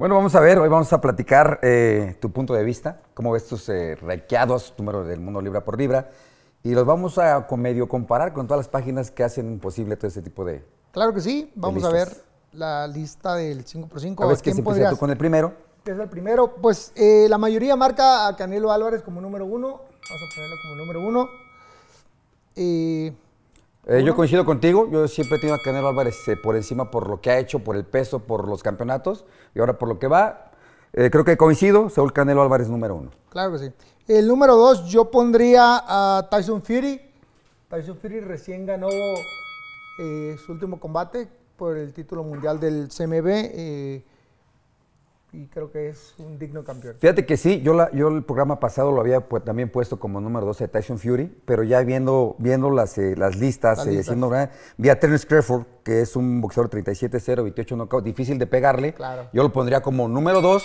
Bueno, vamos a ver, hoy vamos a platicar eh, tu punto de vista, cómo ves tus eh, rankeados, número del mundo libra por libra, y los vamos a medio comparar con todas las páginas que hacen posible todo este tipo de... Claro que sí, vamos a ver la lista del 5x5. A ver, ¿Quién podrías- tú con el primero. que es el primero? Pues eh, la mayoría marca a Canelo Álvarez como número uno. Vamos a ponerlo como número uno. Eh, yo coincido contigo, yo siempre he tenido a Canelo Álvarez eh, por encima por lo que ha hecho, por el peso, por los campeonatos, y ahora por lo que va, eh, creo que coincido, Saúl Canelo Álvarez número uno. claro que sí. El número dos, yo pondría a Tyson Fury. Tyson Fury recién ganó su último combate por el título mundial del CMB. Eh, y creo que es un digno campeón. Fíjate que sí, yo, la, yo el programa pasado lo había pu- también puesto como número 12 de Tyson Fury, pero ya viendo, viendo las, eh, las listas, Las eh, listas. siendo, vi a Terence Crawford, que es un boxeador 37-0, 28 knockout, difícil de pegarle. Claro. Yo lo pondría como número 2.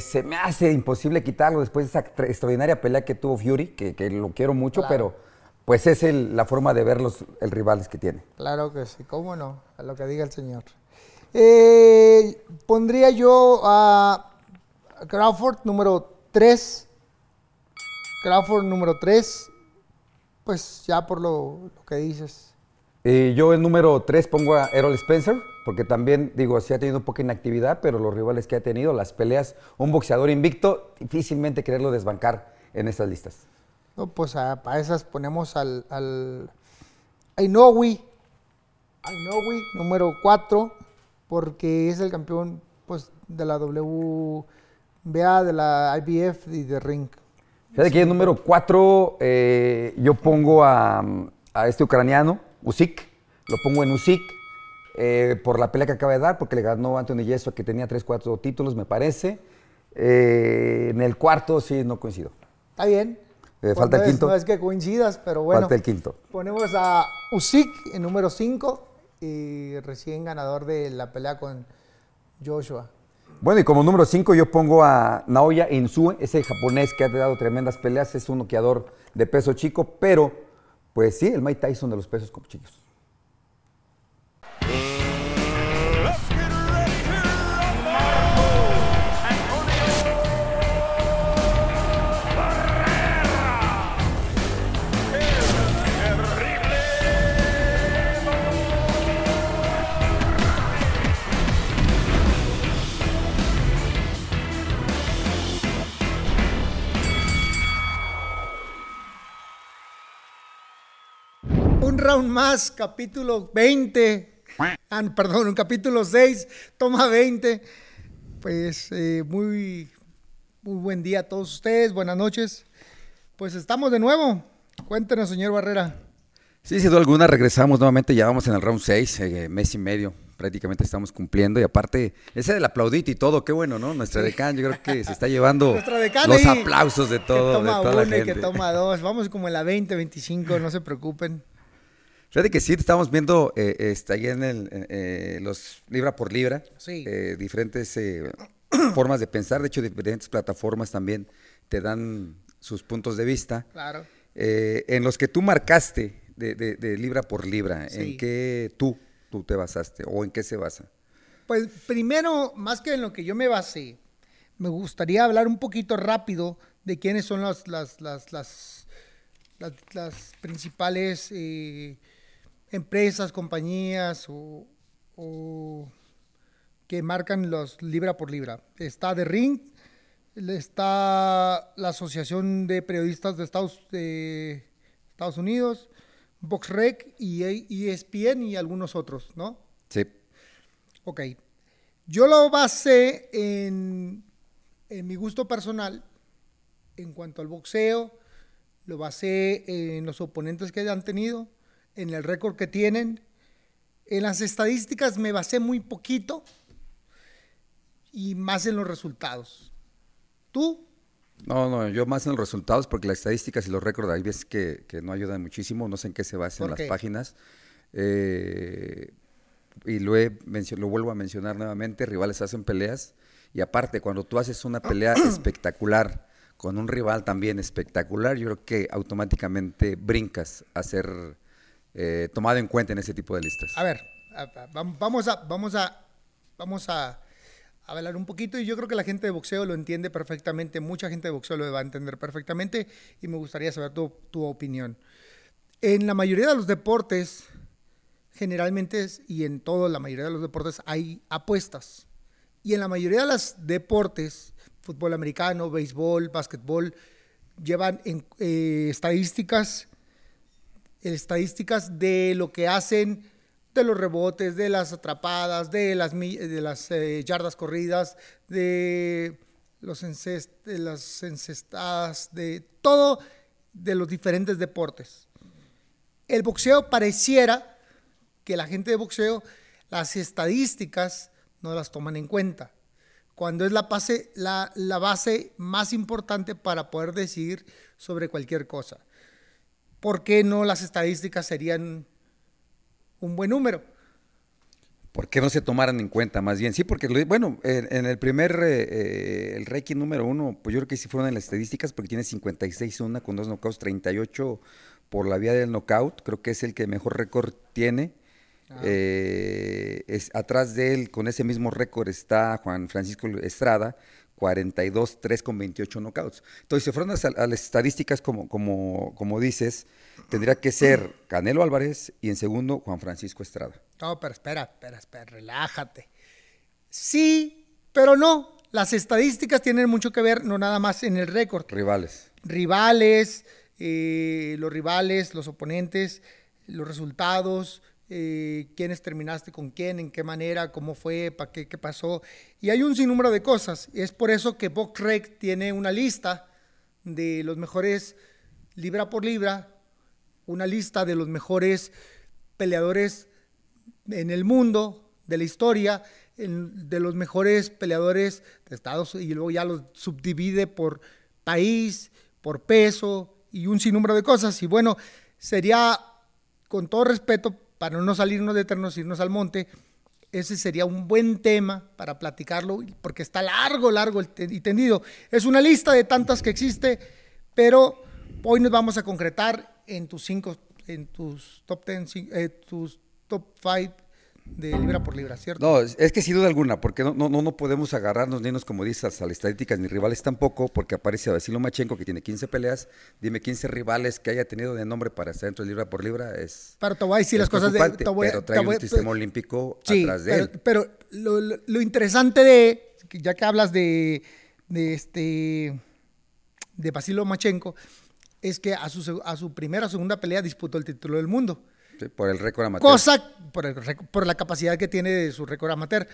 se me hace imposible quitarlo después de esa tra- extraordinaria pelea que tuvo Fury, que, que lo quiero mucho, Claro. pero pues es el- la forma de ver los el rivales que tiene. Claro que sí, cómo no, a lo que diga el señor. Eh, pondría yo a Crawford número 3. Crawford número 3. Pues ya por lo, lo que dices. Eh, yo el número 3 pongo a Errol Spencer, porque también, digo, sí ha tenido poca inactividad, pero los rivales que ha tenido, las peleas, un boxeador invicto, difícilmente quererlo desbancar en estas listas. No, pues a- para esas ponemos al, al a Inoue. A Inoue número 4, porque es el campeón pues, de la WBA, de la IBF y de Ring. Fíjate que el número 4 yo pongo a, a este ucraniano, Usyk, lo pongo en Usyk eh, por la pelea que acaba de dar, porque le ganó Anthony Yeso, que tenía 3, 4 títulos, me parece. Eh, en el cuarto sí no coincido. Está bien. Eh, Pues falta no el es- quinto. no es que coincidas, pero bueno. Falta el quinto. Ponemos a Usyk en número 5 y recién ganador de la pelea con Joshua. Bueno, y como número 5 yo pongo a Naoya Inoue, ese japonés que ha dado tremendas peleas, es un noqueador de peso chico, pero pues sí, el Mike Tyson de los pesos como chicos. Round más, capítulo 20. Ah, perdón, un capítulo 6, toma 20. Pues eh, muy, muy buen día a todos ustedes, buenas noches. Pues estamos de nuevo. Cuéntenos, señor Barrera. Sí, sin duda alguna, regresamos nuevamente, ya vamos en el round 6, eh, mes y medio, prácticamente estamos cumpliendo, y aparte, ese del aplaudito y todo, qué bueno, ¿no? Nuestra decán, yo creo que se está llevando los aplausos de todo, que de toma toda la uno y gente. que toma dos. Vamos como en la 20, 25, no se preocupen. Fíjate que sí, estamos viendo eh, este, ahí en el, eh, los libra por libra, Sí. eh, diferentes eh, formas de pensar, de hecho diferentes plataformas también te dan sus puntos de vista, Claro. en los que tú marcaste de, de- de libra por libra, Sí. ¿en qué tú, tú te basaste o en qué se basa? Pues primero, más que en lo que yo me basé, me gustaría hablar un poquito rápido de quiénes son las, las, las, las, principales empresas, compañías o, o que marcan los libra por libra. Está The Ring, está la Asociación de Periodistas de Estados, de Estados Unidos, VoxRec y ESPN y algunos otros, ¿no? Sí. Ok. Yo lo basé en, en mi gusto personal en cuanto al boxeo, lo basé en los oponentes que han tenido, en el récord que tienen. En las estadísticas me basé muy poquito y más en los resultados. ¿Tú? No, no, yo más en los resultados, porque las estadísticas y los récords hay veces que, que no ayudan muchísimo, no sé en qué se basan ¿Por las páginas. Eh, y lo, he lo vuelvo a mencionar nuevamente, rivales hacen peleas, y aparte, cuando tú haces una pelea espectacular con un rival también espectacular, yo creo que automáticamente brincas a ser eh, tomado en cuenta en ese tipo de listas. A ver, vamos a, vamos a, vamos a, hablar un poquito y yo creo que la gente de boxeo lo entiende perfectamente, mucha gente de boxeo lo va a entender perfectamente y me gustaría saber tu, tu opinión. En la mayoría de los deportes, generalmente y en toda la mayoría de los deportes hay apuestas. Y en la mayoría de los deportes, fútbol americano, béisbol, básquetbol, llevan en, eh, estadísticas, estadísticas de lo que hacen, de los rebotes, de las atrapadas, de las, eh, yardas corridas, de, los de las encestadas, de todo de los diferentes deportes. El boxeo pareciera que la gente de boxeo, las estadísticas no las toman en cuenta. Cuando es la base, la, la base más importante para poder decidir sobre cualquier cosa. ¿Por qué no las estadísticas serían un buen número? ¿Por qué no se tomaran en cuenta más bien? Sí, porque, bueno, en, el primer, eh, eh, el ranking número uno, pues yo creo que sí fueron en las estadísticas, porque tiene 56 una con dos knockouts, 38 por la vía del knockout, creo que es el que mejor récord tiene. Eh, es, atrás de él, con ese mismo récord, está Juan Francisco Estrada, 42, 3 con 28 knockouts. Entonces, si fueron a, sal- a las estadísticas, como, como, como dices, tendría que ser Canelo Álvarez y en segundo, Juan Francisco Estrada. No, pero espera, espera, espera, relájate. Sí, pero no. Las estadísticas tienen mucho que ver, no nada más en el récord. Rivales. Rivales, eh, los rivales, los oponentes, los resultados, eh, quiénes terminaste con quién, en qué manera, cómo fue, para qué, qué pasó. Y hay un sinnúmero de cosas. Es por eso que BoxRec tiene una lista de los mejores libra por libra, una lista de los mejores peleadores en el mundo, de la historia, de los mejores peleadores de Estados Unidos, y luego ya los subdivide por país, por peso y un sinnúmero de cosas. Y bueno, sería, con todo respeto, para no salirnos de eternos, irnos al monte, ese sería un buen tema para platicarlo, porque está largo, largo y tendido. Es una lista de tantas que existe, pero hoy nos vamos a concretar en tus cinco, en tus top ten, eh, tus top five de libra por libra, ¿cierto? No, es que sin duda alguna, porque no, no, no, podemos agarrarnos ni nos, como dices, a las estadísticas ni rivales tampoco, porque aparece Basilio Machenko que tiene 15 peleas. Dime 15 rivales que haya tenido de nombre para estar dentro de libra por libra es. Pero te voy a decir es las cosas de... te voy pero te trae voy a- un sistema olímpico Sí, atrás de pero, él. pero lo, lo- lo interesante de, ya que hablas de, de este, de Basilio Machenko, es que a su, a su primera o segunda pelea disputó el título del mundo. Sí, por el récord amateur. Cosa, por, el por la capacidad que tiene de su récord amateur,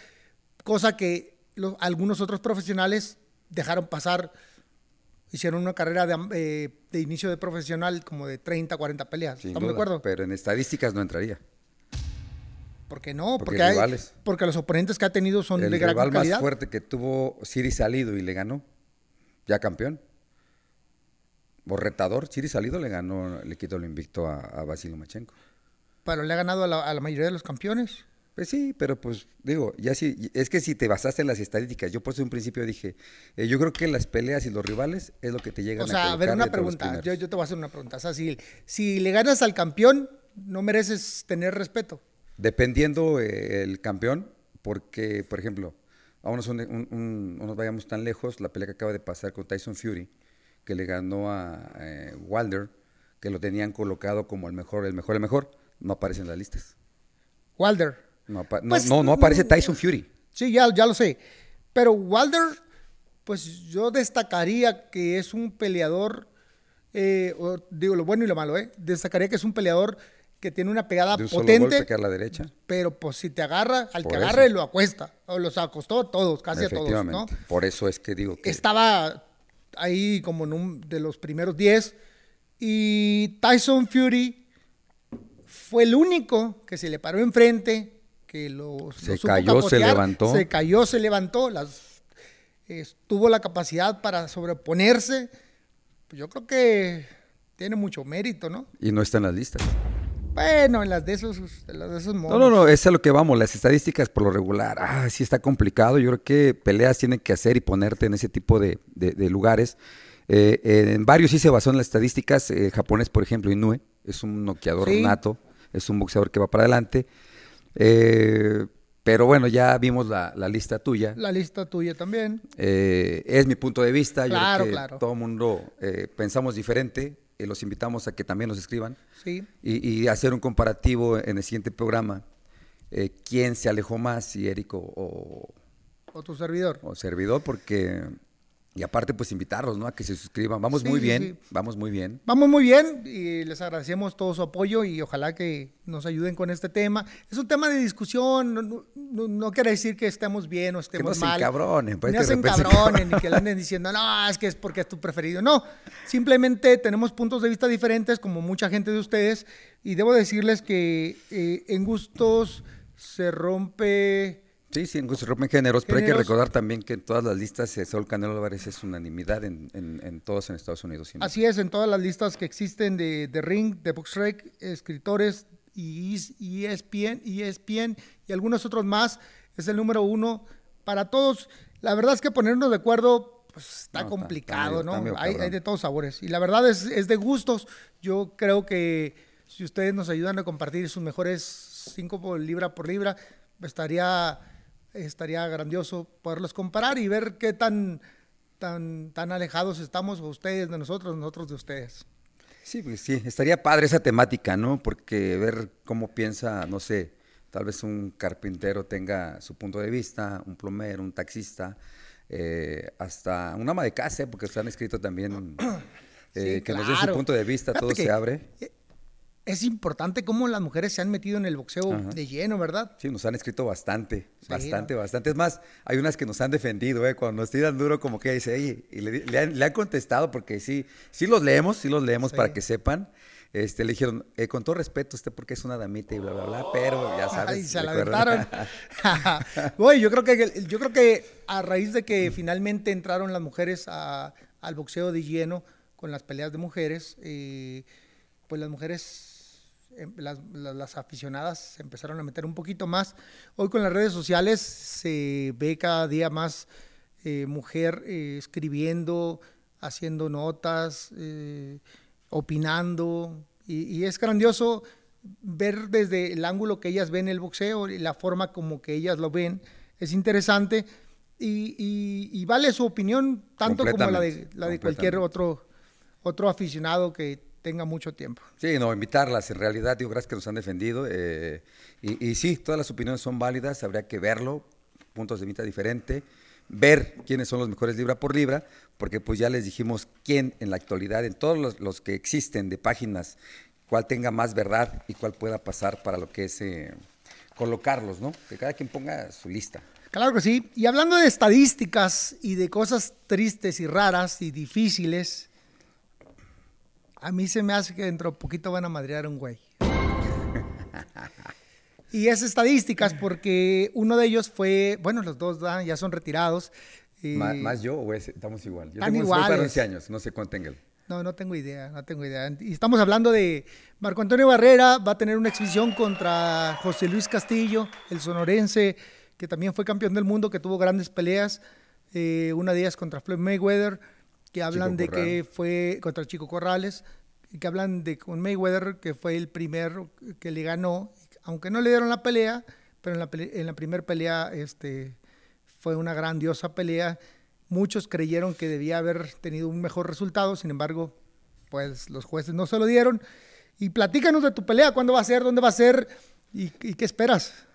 cosa que los- algunos otros profesionales dejaron pasar, hicieron una carrera de, eh, de inicio de profesional como de 30, 40 peleas. sin ¿Estamos de acuerdo? Pero en estadísticas no entraría. ¿Por qué no? Porque Porque, hay- porque los oponentes que ha tenido son el de gran rival más calidad. fuerte que tuvo Siri Salido y le ganó, ya campeón. O retador, Siri Salido le ganó, le quitó el invicto a, a Basilio Machenko. Pero le ha ganado a la, a la mayoría de los campeones. Pues sí, pero pues digo, ya sí, es que si te basaste en las estadísticas, yo por eso en un principio dije, eh, yo creo que las peleas y los rivales es lo que te llegan O sea, a ver, una pregunta. Yo, te voy a hacer una pregunta. O sea, si, si le ganas al campeón, no mereces tener respeto. Dependiendo eh, el campeón, porque, por ejemplo, vámonos un, un- un- no nos vayamos tan lejos, la pelea que acaba de pasar con Tyson Fury, que le ganó a eh, Wilder, que lo tenían colocado como el mejor, el mejor, el mejor, no aparece en las listas. Walder. No, apa- no, Pues, no, no aparece Tyson Fury. Sí, ya, ya lo sé. Pero Wilder, pues yo destacaría que es un peleador, eh, o digo lo bueno y lo malo, ¿eh? Destacaría que es un peleador que tiene una pegada De un solo potente, golpe que a la derecha. pero pues si te agarra, al Por que agarre lo acuesta. O los acostó a todos, casi a todos, ¿no? Por eso es que digo que Estaba ahí como en un de los primeros 10 y Tyson Fury fue el único que se le paró enfrente, que lo, Se lo supo cayó, se levantó. Se cayó, se levantó, las, eh, tuvo la capacidad para sobreponerse. Pues yo creo que tiene mucho mérito, ¿no? y no está en las listas. Bueno, en las de esos, en las de esos No, monos. no, no, es a lo que vamos, las estadísticas por lo regular, ah, sí está complicado, yo creo que peleas tienen que hacer y ponerte en ese tipo de, de- de lugares. Eh, en varios sí se basó en las estadísticas, eh, japonés, por ejemplo, Inoue, es un noqueador Sí. nato, es un boxeador que va para adelante. Eh, Pero bueno, ya vimos la, la lista tuya. La lista tuya también. Eh, es mi punto de vista. Yo Claro, creo que claro. todo el mundo eh, pensamos diferente. los invitamos a que también nos escriban Sí. y, y hacer un comparativo en el siguiente programa. ¿Quién se alejó más, si Érico o, O tu servidor. o servidor? Porque, y aparte, pues invitarlos, ¿no? A que se suscriban. Vamos Sí, muy bien, sí. vamos muy bien. Vamos muy bien y les agradecemos todo su apoyo y ojalá que nos ayuden con este tema. Es un tema de discusión, no, no- no- no quiere decir que estemos bien o Que estemos no se mal. encabronen. pues, que se repente se encabronen ni que le anden diciendo, no, es que es porque es tu preferido. No, simplemente tenemos puntos de vista diferentes como mucha gente de ustedes y debo decirles que eh, en gustos se rompe... Sí, sí, en se rompen géneros, pero hay que recordar también que en todas las listas Saúl Canelo Álvarez es unanimidad en, en, en todos en Estados Unidos. Así es, en todas las listas que existen de, de Ring, de BoxRec, escritores y y ESPN, ESPN y algunos otros más, es el número uno para todos. La verdad es que ponernos de acuerdo pues, está No, está- está complicado, medio- ¿no? hay, de todos sabores. Y la verdad es, es de gustos. Yo creo que si ustedes nos ayudan a compartir sus mejores cinco por libra por libra, estaría, estaría grandioso poderlos comparar y ver qué tan, tan, tan alejados estamos ustedes de nosotros, nosotros de ustedes. Sí, pues sí, estaría padre esa temática, ¿no? Porque ver cómo piensa, no sé, tal vez un carpintero tenga su punto de vista, un plomero, un taxista, eh, hasta un ama de casa, ¿eh? porque se han escrito también eh, Sí, que nos den su punto de vista, Fíjate todo se abre. Es importante cómo las mujeres se han metido en el boxeo Ajá. de lleno, ¿verdad? Sí, nos han escrito bastante, Sí, bastante, ¿no? bastante. Es más, hay unas que nos han defendido, ¿eh? Cuando nos tiran duro, como que dice, "Oye", y le, han, le han contestado, porque sí, sí los leemos, sí los leemos Sí. para que sepan. Este, le dijeron, eh, con todo respeto, usted porque es una damita y bla, bla, bla, pero ya sabes. Ay, se la aventaron. Oye, yo creo que yo creo que a raíz de que finalmente entraron las mujeres a- al boxeo de lleno con las peleas de mujeres, eh, pues las mujeres, las, las- las aficionadas se empezaron a meter un poquito más. Hoy con las redes sociales se ve cada día más eh, mujer eh, escribiendo, haciendo notas, eh, opinando, y, y es grandioso ver desde el ángulo que ellas ven el boxeo y la forma como que ellas lo ven, es interesante y, y- y vale su opinión tanto como la de, la de cualquier otro, otro aficionado que tenga mucho tiempo. Sí, no, invitarlas, en realidad, digo, gracias que nos han defendido. eh, y, y sí, todas las opiniones son válidas, habría que verlo, puntos de vista diferentes, ver quiénes son los mejores libra por libra, porque pues ya les dijimos quién en la actualidad, en todos los, los que existen de páginas, cuál tenga más verdad y cuál pueda pasar para lo que es eh, colocarlos, ¿no? Que cada quien ponga su lista. Claro que sí. Y hablando de estadísticas y de cosas tristes y raras y difíciles, a mí se me hace que dentro de poquito van a madrear a un güey. Y es estadísticas porque uno de ellos fue, bueno, los dos ya son retirados. Ma- ¿Más, yo o ese? Estamos igual. Yo tengo voy para iguales. 11 años, no sé cuánto tenga él. No, no tengo idea, no tengo idea. Y estamos hablando de Marco Antonio Barrera, va a tener una exhibición contra José Luis Castillo, el sonorense, que también fue campeón del mundo, que tuvo grandes peleas, eh, una de ellas contra Floyd Mayweather, que hablan de Corral. que fue contra Chico Corrales, que hablan de con Mayweather, que fue el primero que le ganó, aunque no le dieron la pelea, pero en la, en la primera pelea este, fue una grandiosa pelea. Muchos creyeron que debía haber tenido un mejor resultado, sin embargo, pues los jueces no se lo dieron. Y platícanos de tu pelea, cuándo va a ser, dónde va a ser y, y qué esperas.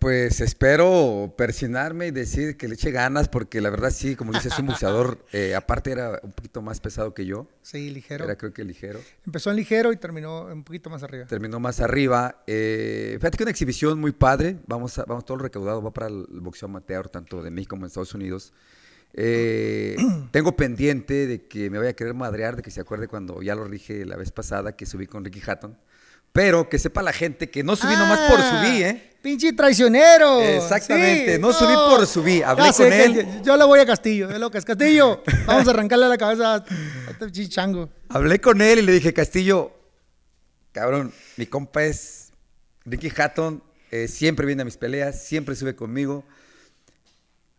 Pues espero persinarme y decir que le eche ganas, porque la verdad sí, como dices, es un boxeador, eh, aparte era un poquito más pesado que yo, Sí, ligero. era creo que ligero, Empezó en ligero y terminó un poquito más arriba. terminó más arriba. Eh, fíjate que una exhibición muy padre, vamos, a, vamos todo lo recaudado va para el boxeo amateur, tanto de México como de Estados Unidos. Eh, tengo pendiente de que me vaya a querer madrear, de que se acuerde cuando ya lo dije la vez pasada, que subí con Ricky Hatton. Pero que sepa la gente que no subí nomás por Ah, subí, ¿eh? ¡Pinche traicionero! Exactamente, Sí, no subí por subí, hablé sé con que él. Yo, yo le voy a Castillo, de locas. Castillo, vamos a arrancarle la cabeza a este pinche chango. Hablé con él y le dije, Castillo, cabrón, mi compa es Ricky Hatton, eh, siempre viene a mis peleas, siempre sube conmigo.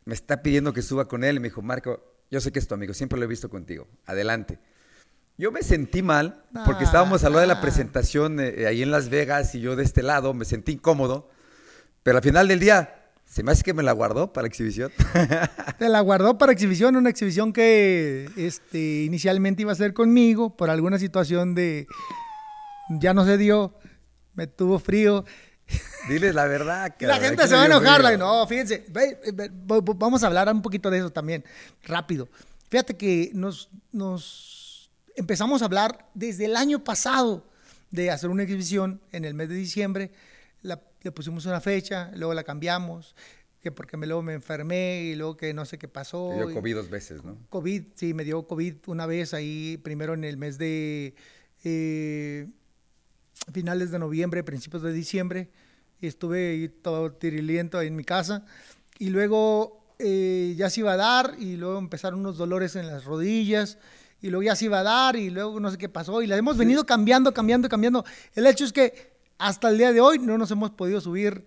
Me está pidiendo que suba con él y me dijo, Marco, yo sé que es tu amigo, siempre lo he visto contigo, adelante. Yo me sentí mal porque Ah, estábamos a lo de la ah. presentación eh, ahí en Las Vegas y yo de este lado me sentí incómodo, Pero al final del día, se me hace que me la guardó para la exhibición. Te la guardó para exhibición, una exhibición que este, inicialmente iba a ser conmigo por alguna situación de... Ya no se dio, me tuvo frío. Diles la verdad. La gente se va a enojar. la- No, fíjense, ve- ve- vamos a hablar un poquito de eso también, rápido. Fíjate que nos, nos empezamos a hablar desde el año pasado de hacer una exhibición en el mes de diciembre. La- le pusimos una fecha, luego la cambiamos, que porque me, luego me enfermé y luego que no sé qué pasó. Te dio y- COVID dos veces, ¿no? COVID, sí, me dio COVID una vez ahí, primero en el mes de eh, finales de noviembre, principios de diciembre. Y estuve ahí todo tiriliento ahí en mi casa. Y luego eh, ya se iba a dar y luego empezaron unos dolores en las rodillas. Y luego ya se iba a dar y luego no sé qué pasó. Y la hemos venido cambiando, cambiando, cambiando. El hecho es que hasta el día de hoy no nos hemos podido subir,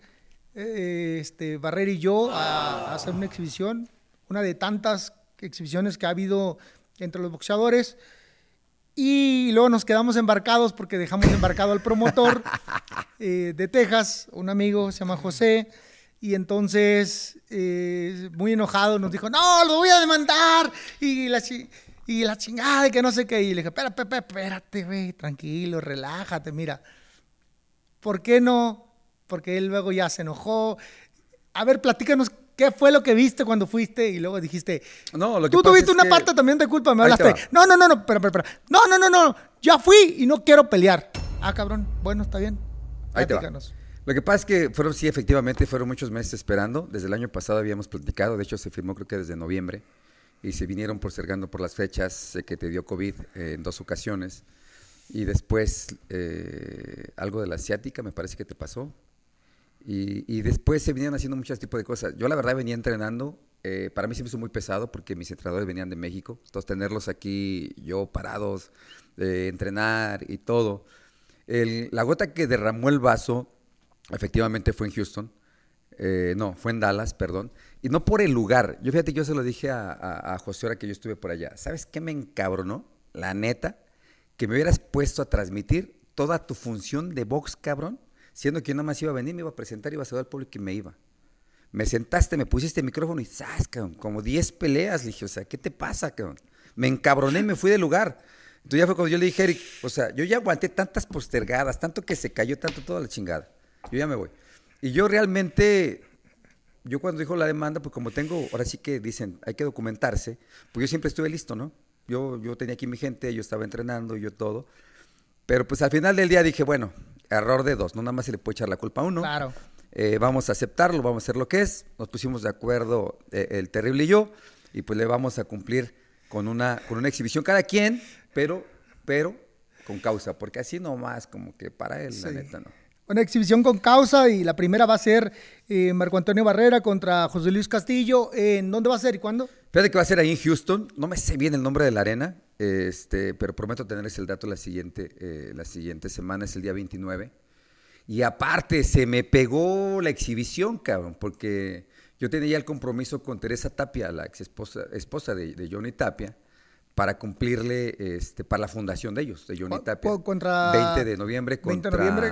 eh, este, Barrera y yo, a, a hacer una exhibición. Una de tantas exhibiciones que ha habido entre los boxeadores. Y luego nos quedamos embarcados porque dejamos embarcado al promotor eh, de Texas, un amigo, se llama José. Y entonces, eh, muy enojado, nos dijo, no, lo voy a demandar. Y la, y la chingada, y que no sé qué. Y le dije, espérate, espérate, espérate, güey, tranquilo, relájate, mira. ¿Por qué no? Porque él luego ya se enojó. A ver, platícanos qué fue lo que viste cuando fuiste y luego dijiste, No, lo que Tú pasa tuviste una que- parte también de culpa, me hablaste. No, no, no, no, espera, espera, espera. No, no, no, no. Ya fui y no quiero pelear. Ah, cabrón. Bueno, está bien. Ahí te va. Lo que pasa es que fueron, sí, efectivamente, fueron muchos meses esperando. Desde el año pasado habíamos platicado, de hecho se firmó creo que desde noviembre, y se vinieron postergando por las fechas, sé que te dio COVID eh, en dos ocasiones, y después eh, algo de la asiática me parece que te pasó, y, y después se vinieron haciendo muchos tipos de cosas. Yo la verdad venía entrenando, eh, para mí se me hizo muy pesado porque mis entrenadores venían de México, entonces tenerlos aquí, yo parados, eh, entrenar y todo. La gota que derramó el vaso, efectivamente fue en Houston, eh, no, fue en Dallas, perdón, y no por el lugar. Yo fíjate, yo se lo dije a, José ahora que yo estuve por allá. ¿Sabes qué me encabronó? La neta, que me hubieras puesto a transmitir toda tu función de box, cabrón, siendo que yo nada más iba a venir, me iba a presentar, iba a saludar al público y me iba. Me sentaste, me pusiste el micrófono y ¡zas, cabrón! Como 10 peleas. Le dije, o sea, ¿qué te pasa, cabrón? Me encabroné y me fui del lugar. Entonces ya fue cuando yo le dije, Eric, o sea, yo ya aguanté tantas postergadas, tanto que se cayó, tanto toda la chingada. Yo ya me voy. Y yo realmente, yo cuando dijo la demanda, pues como tengo, ahora sí que dicen, hay que documentarse, pues yo siempre estuve listo, ¿no? Yo, yo tenía aquí mi gente, yo estaba entrenando, yo todo. Pero pues al final del día dije, bueno, error de dos, no nada más se le puede echar la culpa a uno. Claro. Eh, vamos a aceptarlo, vamos a hacer lo que es. Nos pusimos de acuerdo eh, el terrible y yo, y pues le vamos a cumplir con una, con una exhibición cada quien, pero, pero con causa, porque así nomás, como que para él, la neta, no. Una exhibición con causa y la primera va a ser eh, Marco Antonio Barrera contra José Luis Castillo. ¿En dónde va a ser y cuándo? Fíjate que va a ser ahí en Houston. No me sé bien el nombre de la arena, este, pero prometo tenerles el dato la siguiente, eh, la siguiente semana, es el día 29. Y aparte, se me pegó la exhibición, cabrón, porque yo tenía ya el compromiso con Teresa Tapia, la ex esposa, esposa de, de Johnny Tapia, para cumplirle, este, para la fundación de ellos, de Johnny Tapia. contra- 20 de noviembre 20 contra de noviembre.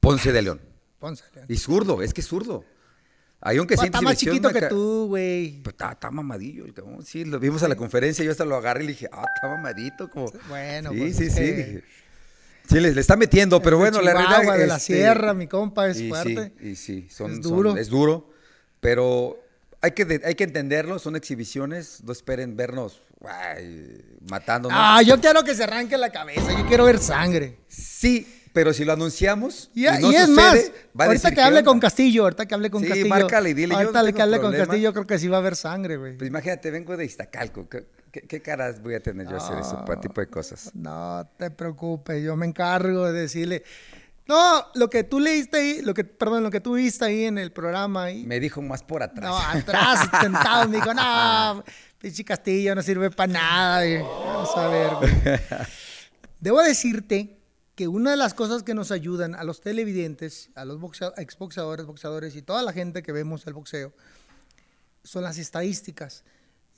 Ponce de León. Ponce. Y zurdo, es que es zurdo. Ahí aunque Está siente más chiquito que tú, güey. pues está, mamadillo el cabrón. Sí, lo vimos a la conferencia, yo hasta lo agarré y le dije, ah, está mamadito. Como... Bueno, sí, pues sí, sí. que- dije, Sí, le, le está metiendo, pero de bueno, la realidad de la este, sierra, mi compa, es y fuerte. Sí, y sí, son, Es son- duro. es duro, pero hay que, de- hay que entenderlo, son exhibiciones, no esperen vernos guay, matándonos. Ah, yo quiero que se arranque la cabeza, yo quiero ver sangre. Sí, pero si lo anunciamos Y, y, no y es sucede, más, va a ahorita que ¿qué hable onda? con Castillo, ahorita que hable con Sí, Castillo. márcale y dile, yo no ahorita que hable con. Castillo, creo que sí va a haber sangre, güey. Pues imagínate, vengo de Iztacalco, ¿qué, qué, qué caras voy a tener yo a hacer ese Ah. tipo de cosas? No te preocupes, yo me encargo de decirle. No, lo que tú leíste ahí, lo que, perdón, lo que tú viste ahí en el programa ahí. Me dijo más por atrás. No, atrás, sentado, me dijo, no, pinche Castillo no sirve para nada. Vamos a ver, güey. Debo decirte que una de las cosas que nos ayudan a los televidentes, a los boxea- exboxeadores, boxeadores y toda la gente que vemos el boxeo, son las estadísticas.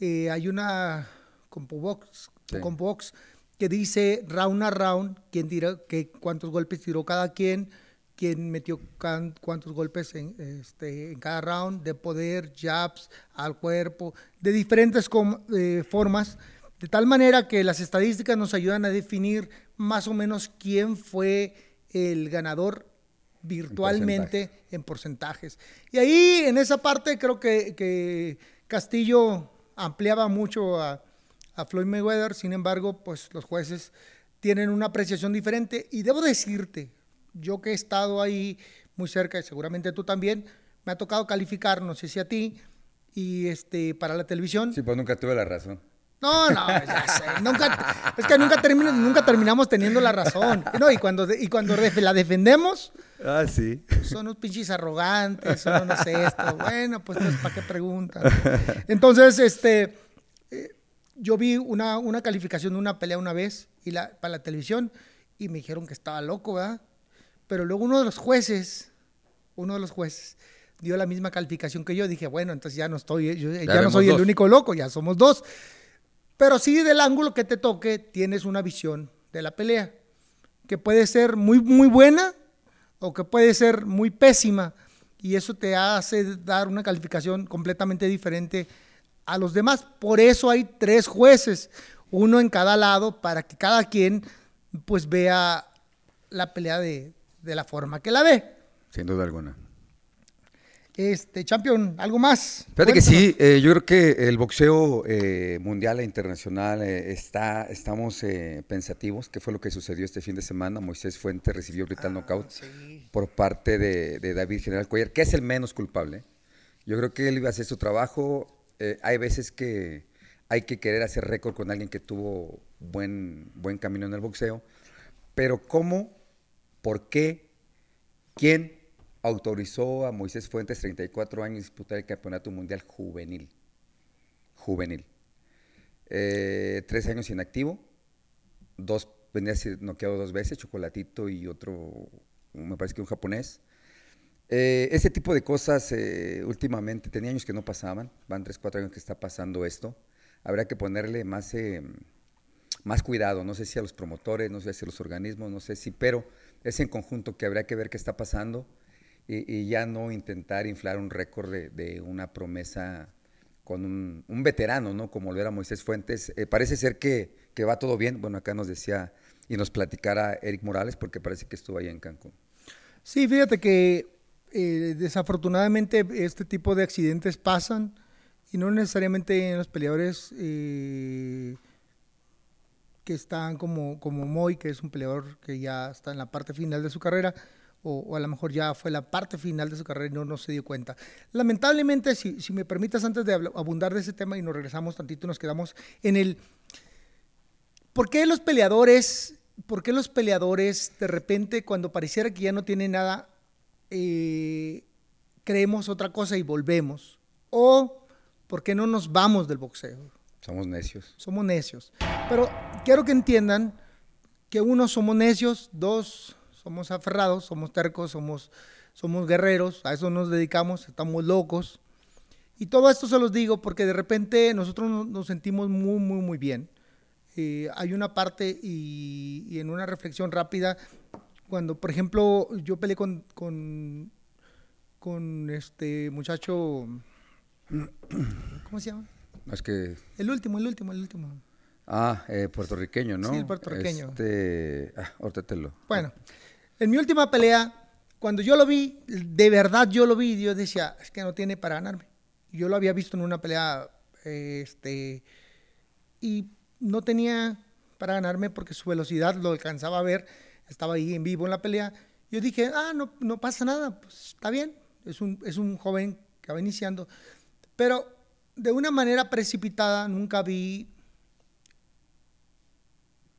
Eh, hay una CompuBox, Sí. CompuBox que dice round a round, quién tira, que, cuántos golpes tiró cada quien, quién metió can- cuántos golpes en, este, en cada round, de poder, jabs, al cuerpo, de diferentes com- eh, formas, de tal manera que las estadísticas nos ayudan a definir más o menos quién fue el ganador virtualmente en porcentajes. Y ahí, en esa parte, creo que, que Castillo ampliaba mucho a, a Floyd Mayweather, sin embargo, pues los jueces tienen una apreciación diferente. Y debo decirte, yo que he estado ahí muy cerca, y seguramente tú también, me ha tocado calificar, no sé si a ti, y este, para la televisión. Sí, pues nunca tuve la razón. No, no, ya sé. Nunca, es que nunca, termina- nunca terminamos teniendo la razón. No, y cuando, y cuando la defendemos, Ah, sí. son unos pinches arrogantes, son unos esto. Bueno, pues entonces, ¿para qué preguntan? Entonces, este, eh, yo vi una, una calificación de una pelea una vez y la, para la televisión y me dijeron que estaba loco, ¿verdad? Pero luego uno de los jueces, uno de los jueces, dio la misma calificación que yo. Dije, bueno, entonces ya no estoy, yo- ya, no soy dos. el único loco, ya somos dos. Pero sí, del ángulo que te toque, tienes una visión de la pelea, que puede ser muy, muy buena o que puede ser muy pésima, y eso te hace dar una calificación completamente diferente a los demás. Por eso hay tres jueces, uno en cada lado, para que cada quien pues vea la pelea de, de la forma que la ve. Sin duda alguna. Este, champion, ¿algo más? Fíjate que sí, eh, yo creo que el boxeo eh, mundial e internacional eh, está, estamos pensativos, que fue lo que sucedió este fin de semana. Moisés Fuentes recibió brutal knockout por parte de, de David General Cuellar, que es el menos culpable. Yo creo que él iba a hacer su trabajo. Hay veces que hay que querer hacer récord con alguien que tuvo buen, buen camino en el boxeo, pero ¿cómo? ¿Por qué? ¿Quién autorizó a Moisés Fuentes, 34 años, disputar el campeonato mundial juvenil? Juvenil. Eh, tres años inactivo, dos, venía a ser noqueado dos veces, Chocolatito y otro, me parece que un japonés. Eh, ese tipo de cosas eh, últimamente, tenía años que no pasaban, van tres, cuatro años que está pasando esto. Habrá que ponerle más, eh, más cuidado, no sé si a los promotores, no sé si a los organismos, no sé si, pero es en conjunto que habría que ver qué está pasando y, ya no intentar inflar un récord de, una promesa con un, un veterano, ¿no? Como lo era Moisés Fuentes. Eh, parece ser que, que va todo bien. Bueno, acá nos decía y nos platicara Eric Morales porque parece que estuvo allá en Cancún. Sí, fíjate que eh, desafortunadamente este tipo de accidentes pasan y no necesariamente en los peleadores eh, que están como, como Moy, que es un peleador que ya está en la parte final de su carrera, o, o a lo mejor ya fue la parte final de su carrera y no, no se dio cuenta. Lamentablemente, si, si me permitas, antes de abundar de ese tema y nos regresamos tantito, nos quedamos en el... ¿Por qué los peleadores, por qué los peleadores de repente cuando pareciera que ya no tienen nada, eh, creemos otra cosa y volvemos? ¿O por qué no nos vamos del boxeo? Somos necios. Somos necios. Pero quiero que entiendan que uno, somos necios, dos, somos aferrados, somos tercos, somos, somos guerreros, a eso nos dedicamos, estamos locos. Y todo esto se los digo porque de repente nosotros nos, sentimos muy, muy, muy bien. Eh, hay una parte y, y en una reflexión rápida, cuando, por ejemplo, yo peleé con, con, con este muchacho, ¿cómo se llama? Es que. El último, el último, el último. Ah, eh, puertorriqueño, ¿no? Sí, el puertorriqueño. Este. Ah, ahorita te lo. Bueno, en mi última pelea, cuando yo lo vi, de verdad yo lo vi, yo decía, es que no tiene para ganarme. Yo lo había visto en una pelea, este, y no tenía para ganarme porque su velocidad lo alcanzaba a ver, estaba ahí en vivo en la pelea. Yo dije, ah, no, no pasa nada, pues está bien, es un, es un joven que va iniciando. Pero de una manera precipitada nunca vi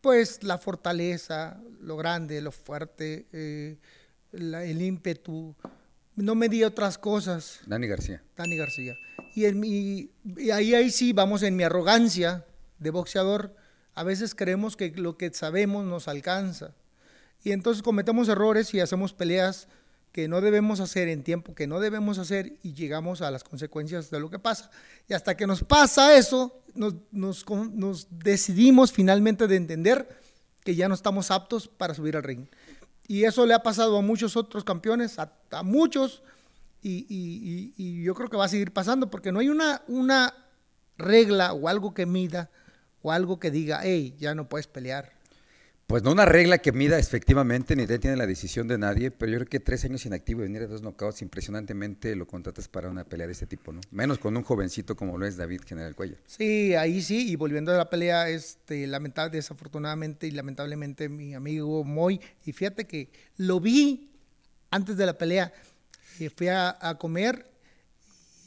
pues la fortaleza, lo grande, lo fuerte, eh, la- el ímpetu. No me di otras cosas, Dani García. Dani García. Y, en mi, y ahí, ahí sí vamos en mi arrogancia de boxeador. A veces creemos que lo que sabemos nos alcanza. Y entonces cometemos errores y hacemos peleas que no debemos hacer en tiempo que no debemos hacer y llegamos a las consecuencias de lo que pasa. Y hasta que nos pasa eso, nos, decidimos finalmente de entender que ya no estamos aptos para subir al ring. Y eso le ha pasado a muchos otros campeones, a, muchos, y, yo creo que va a seguir pasando, porque no hay una regla o algo que mida o algo que diga, hey, ya no puedes pelear. Pues no una regla que mida efectivamente, ni tiene la decisión de nadie, pero yo creo que tres años inactivo y venir a dos knockouts, impresionantemente lo contratas para una pelea de este tipo, ¿no? Menos con un jovencito como lo es David General Cuellar. Sí, ahí sí, y volviendo a la pelea, este, lamentable, desafortunadamente y lamentablemente mi amigo Moy, y fíjate que lo vi antes de la pelea, y fui a, a comer,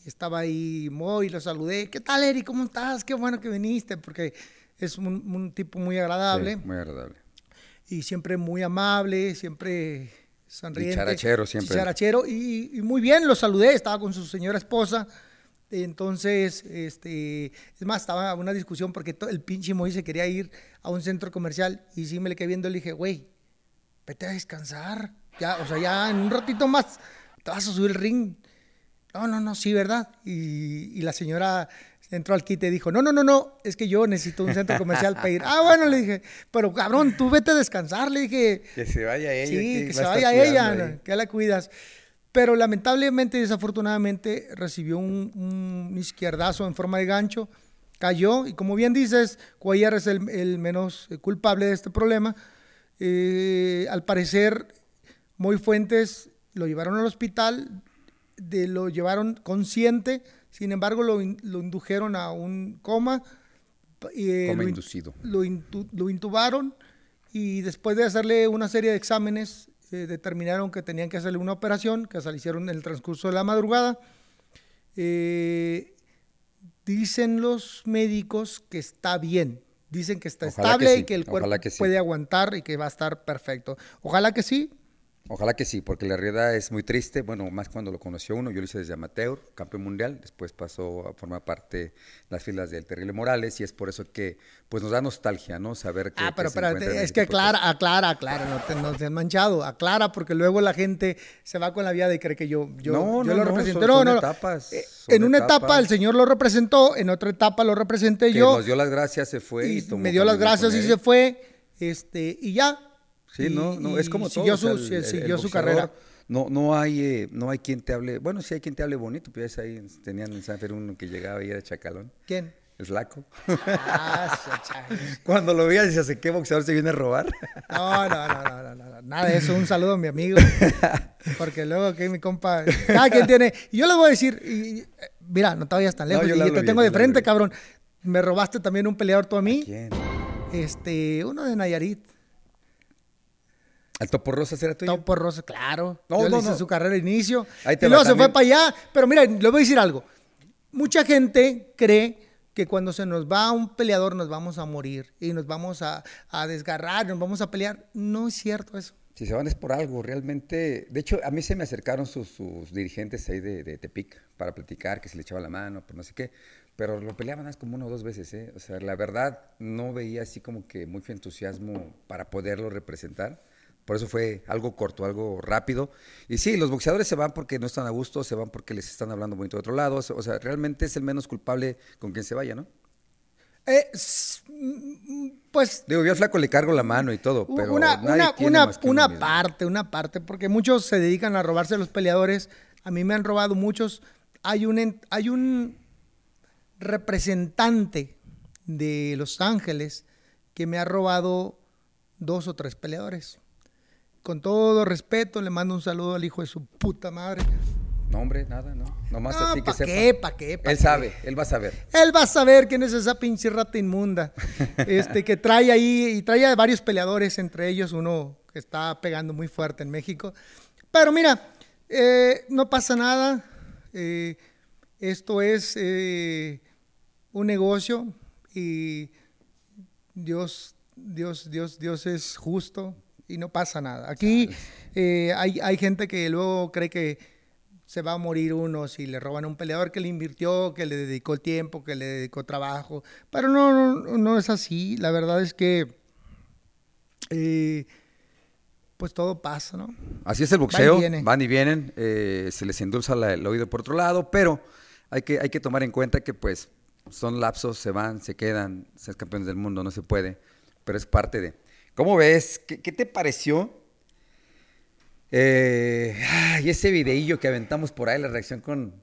y estaba ahí Moy, lo saludé, ¿qué tal Eri? ¿Cómo estás? Qué bueno que viniste, porque es un, un tipo muy agradable Sí, muy agradable. Y siempre muy amable, siempre sonriente. Siempre. Dicharachero, y, y muy bien, lo saludé, estaba con su señora esposa. Entonces, este, es más, estaba una discusión porque el pinche Moy se quería ir a un centro comercial y sí me le quedé viendo y le dije, güey, vete a descansar. Ya, o sea, ya en un ratito más te vas a subir el ring. No, no, no, sí, ¿verdad? Y, y la señora entró al quite y dijo, no, no, no, no, es que yo necesito un centro comercial para ir. Ah, bueno, le dije, pero cabrón, tú vete a descansar, le dije. Que se vaya ella. Sí, que se vaya ella, que la cuidas. Pero lamentablemente, desafortunadamente, recibió un, un izquierdazo en forma de gancho, cayó, y como bien dices, Cuellar es el, el menos culpable de este problema. Eh, al parecer, Moy Fuentes lo llevaron al hospital, de, lo llevaron consciente, sin embargo, lo, in- lo indujeron a un coma. eh, Coma lo in- inducido. lo, intu- lo intubaron y después de hacerle una serie de exámenes, eh, determinaron que tenían que hacerle una operación, que se la hicieron en el transcurso de la madrugada. Eh, dicen los médicos que está bien, dicen que está Ojalá estable que sí, y que el cuerpo ojalá que sí. puede aguantar y que va a estar perfecto. Ojalá que sí. Ojalá que sí, porque la realidad es muy triste. Bueno, más cuando lo conoció uno, yo lo hice desde amateur, campeón mundial, después pasó a formar parte de las filas del Terrible Morales y es por eso que pues nos da nostalgia, ¿no? Saber que Ah, que pero se espérate, es que de aclara, aclara, aclara, no te, no te has manchado, aclara, porque luego la gente se va con la vía de creer que yo, yo, No, yo no, lo no, representé. son- no, son no, no. etapas, Eh, en una etapa el señor lo representó, en otra etapa lo representé que yo. nos dio las gracias, se fue y, me dio las gracias y se fue, este, y ya. Sí, Y- no, no, es como siguió todo. o su, sea, el- el- siguió el su carrera. No, no hay, eh, no hay quien te hable. Bueno, sí hay quien te hable bonito, pero es ahí tenían en San Fer uno que llegaba y era chacalón. ¿Quién? Slaco. Ah, cha- cha- Cuando lo veías dices, ¿qué boxeador se viene a robar? No, no, no, no, no, no, nada de eso. Un saludo a mi amigo. Porque luego aquí mi compa, cada quien tiene. Yo les voy a decir, y- mira, no te vayas tan No, lejos. yo y le te tengo de le frente, cabrón. Me robaste también un peleador tú a mí. ¿Quién? Este, uno de Nayarit. ¿Al Topo Rosas era tuyo? Topo Rosa, claro. No, yo le no, hice no. su carrera de inicio. Ahí te y luego se fue para allá. Pero mira, le voy a decir algo. Mucha gente cree que cuando se nos va un peleador nos vamos a morir y nos vamos a, a desgarrar, nos vamos a pelear. No es cierto eso. Si se van es por algo, realmente. De hecho, a mí se me acercaron sus, sus dirigentes ahí de, de Tepic para platicar, que se le echaba la mano, pero no sé qué. Pero lo peleaban más como una o dos veces, ¿eh? O sea, la verdad, no veía así como que mucho entusiasmo para poderlo representar. Por eso fue algo corto, algo rápido. Y sí, los boxeadores se van porque no están a gusto, se van porque les están hablando bonito de otro lado. O sea, realmente es el menos culpable con quien se vaya, ¿no? Eh, pues Digo, yo al flaco le cargo la mano y todo, pero una, nadie una, tiene una, más que uno una mismo. parte, una parte, porque muchos se dedican a robarse a los peleadores. A mí me han robado muchos. Hay un, hay un representante de Los Ángeles que me ha robado dos o tres peleadores. Con todo respeto, le mando un saludo al hijo de su puta madre. No, hombre, nada, no. Nomás No, así que ¿pa' sepa. qué? ¿Pa' qué? ¿Pa' Él qué? sabe, él va a saber. Él va a saber quién es esa pinche rata inmunda. Este, que trae ahí, y trae a varios peleadores, entre ellos uno que está pegando muy fuerte en México. Pero mira, eh, no pasa nada. Eh, esto es eh, un negocio y Dios, Dios, Dios, Dios es justo y no pasa nada. Aquí eh, hay, hay gente que luego cree que se va a morir uno si le roban a un peleador que le invirtió, que le dedicó tiempo, que le dedicó trabajo. Pero no, no, no es así. La verdad es que eh, pues todo pasa, ¿no? Así es el boxeo, van y vienen, eh, se les endulza la- el oído por otro lado, pero hay que, hay que tomar en cuenta que pues son lapsos, se van, se quedan, ser campeones del mundo no se puede, pero es parte de. ¿Cómo ves? ¿Qué, te pareció Eh, ay, ese videillo que aventamos por ahí, la reacción con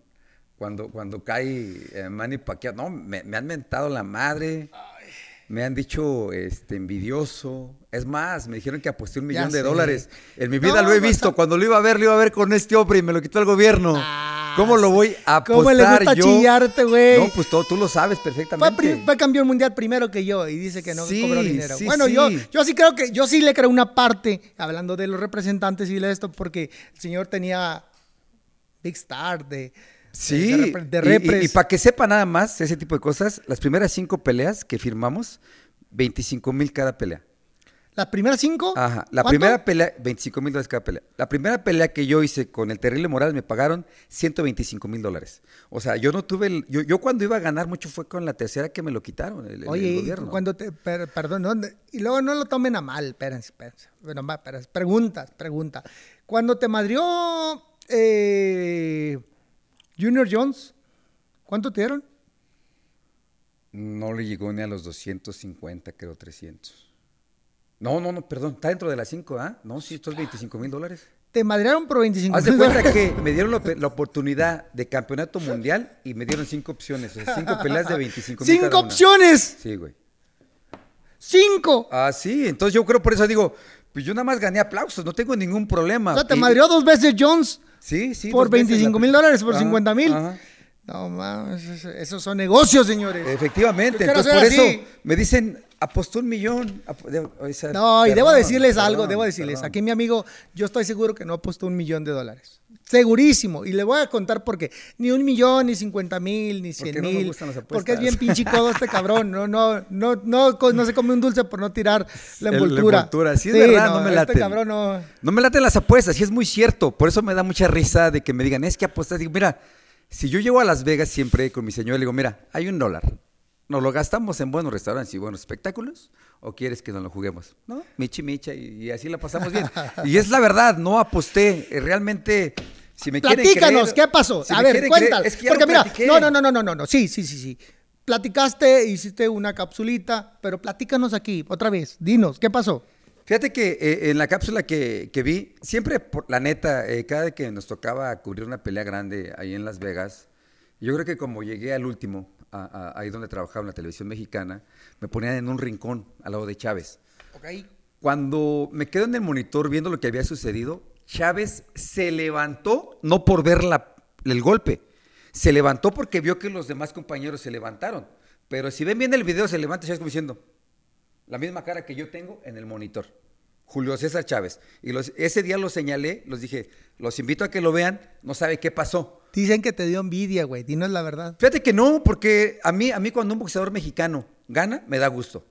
cuando, cuando cae eh, Manny Pacquiao. No, me, me han mentado la madre. Me han dicho este, envidioso. Es más, me dijeron que aposté un millón de dólares. En mi vida No, lo he visto. Cuando lo iba a ver, lo iba a ver con este hombre y me lo quitó el gobierno. Ah, ¿Cómo lo voy a apostar ¿Cómo le gusta yo? chillarte, güey? No, pues todo, tú lo sabes Fue, perfectamente. pri- fue campeón mundial primero que yo y dice que no Sí, cobró dinero. sí, bueno, sí. yo yo sí creo que yo sí le creo una parte hablando de los representantes y de esto porque el señor tenía Big Star de Sí, de, repre- de y- para que sepa nada más ese tipo de cosas, las primeras cinco peleas que firmamos, 25 mil cada pelea. las primeras cinco. Ajá, la ¿cuánto? primera pelea, 25 mil dólares cada pelea. La primera pelea que yo hice con el Terrible Morales me pagaron 125 mil dólares. O sea, yo no tuve, el- yo, yo cuando iba a ganar mucho fue con la tercera que me lo quitaron, el, el- el Oye, y gobierno. cuando te, per- perdón, no, y luego no lo tomen a mal, espérense, espérense. Bueno, espérense. Preguntas, pregunta. Cuando te madrió eh, Junior Jones, ¿cuánto te dieron? No le llegó ni a los 250, creo, 300. No, no, no, perdón, está dentro de las 5, ¿ah? No, sí, estos 25 mil dólares. Te madrearon por 25 Haz de mil cuenta dólares. que me dieron la, la oportunidad de campeonato mundial y me dieron cinco opciones, o sea, cinco peleas de 25 mil. ¡Cinco opciones! Sí, güey. ¡Cinco! Ah, sí, entonces yo creo por eso digo, pues yo nada más gané aplausos, no tengo ningún problema. O sea, te Y- madreó dos veces Jones Sí, sí. por dos veces 25 la- mil dólares, por Ajá, 50 mil. No mames, eso- esos son negocios, señores. Efectivamente, entonces por eso me dicen, apostó un millón. o sea, No, y debo perdón, decirles algo, debo decirles. perdón. Aquí mi amigo, yo estoy seguro que no apostó un millón de dólares. Segurísimo. Y le voy a contar por qué. Ni un millón, ni 50 mil, ni 100 Porque no me mil. porque es bien pinche codo este cabrón. No, no, no, no, no se come un dulce por no tirar la El- la envoltura. envoltura, sí es verdad, no me Este laten. cabrón no. No me laten las apuestas, y es muy cierto. Por eso me da mucha risa de que me digan, es que apuestas. Digo, mira, si yo llego a Las Vegas siempre con mi señora, le digo, mira, hay un dólar. ¿Nos lo gastamos en buenos restaurantes y buenos espectáculos? ¿O quieres que nos lo juguemos? No, michi, micha, y, y así la pasamos bien. y es la verdad, no aposté. eh, Realmente, si me Platícanos, creer- ¿qué pasó? si a ver, cuéntalo. es que ya Porque mira, no, no, no, no, no, no. Sí, sí, sí, sí. Platicaste, hiciste una capsulita, pero platícanos aquí, otra vez. Dinos, ¿qué pasó? Fíjate que eh, en la cápsula que, que vi, siempre, por, la neta, eh, cada vez que nos tocaba cubrir una pelea grande ahí en Las Vegas, yo creo que como llegué al último, a- a- ahí donde trabajaba en la televisión mexicana, me ponían en un rincón al lado de Chávez. Cuando me quedo en el monitor viendo lo que había sucedido, Chávez se levantó, no por ver la- el golpe, se levantó porque vio que los demás compañeros se levantaron. Pero si ven bien el video, se levanta Chávez como diciendo, la misma cara que yo tengo en el monitor. Julio César Chávez. Y los- ese día los señalé, los dije, los invito a que lo vean, no sabe qué pasó. Dicen que te dio envidia, güey. Dinos la verdad. Fíjate que no, porque a mí, a mí cuando un boxeador mexicano gana, me da gusto.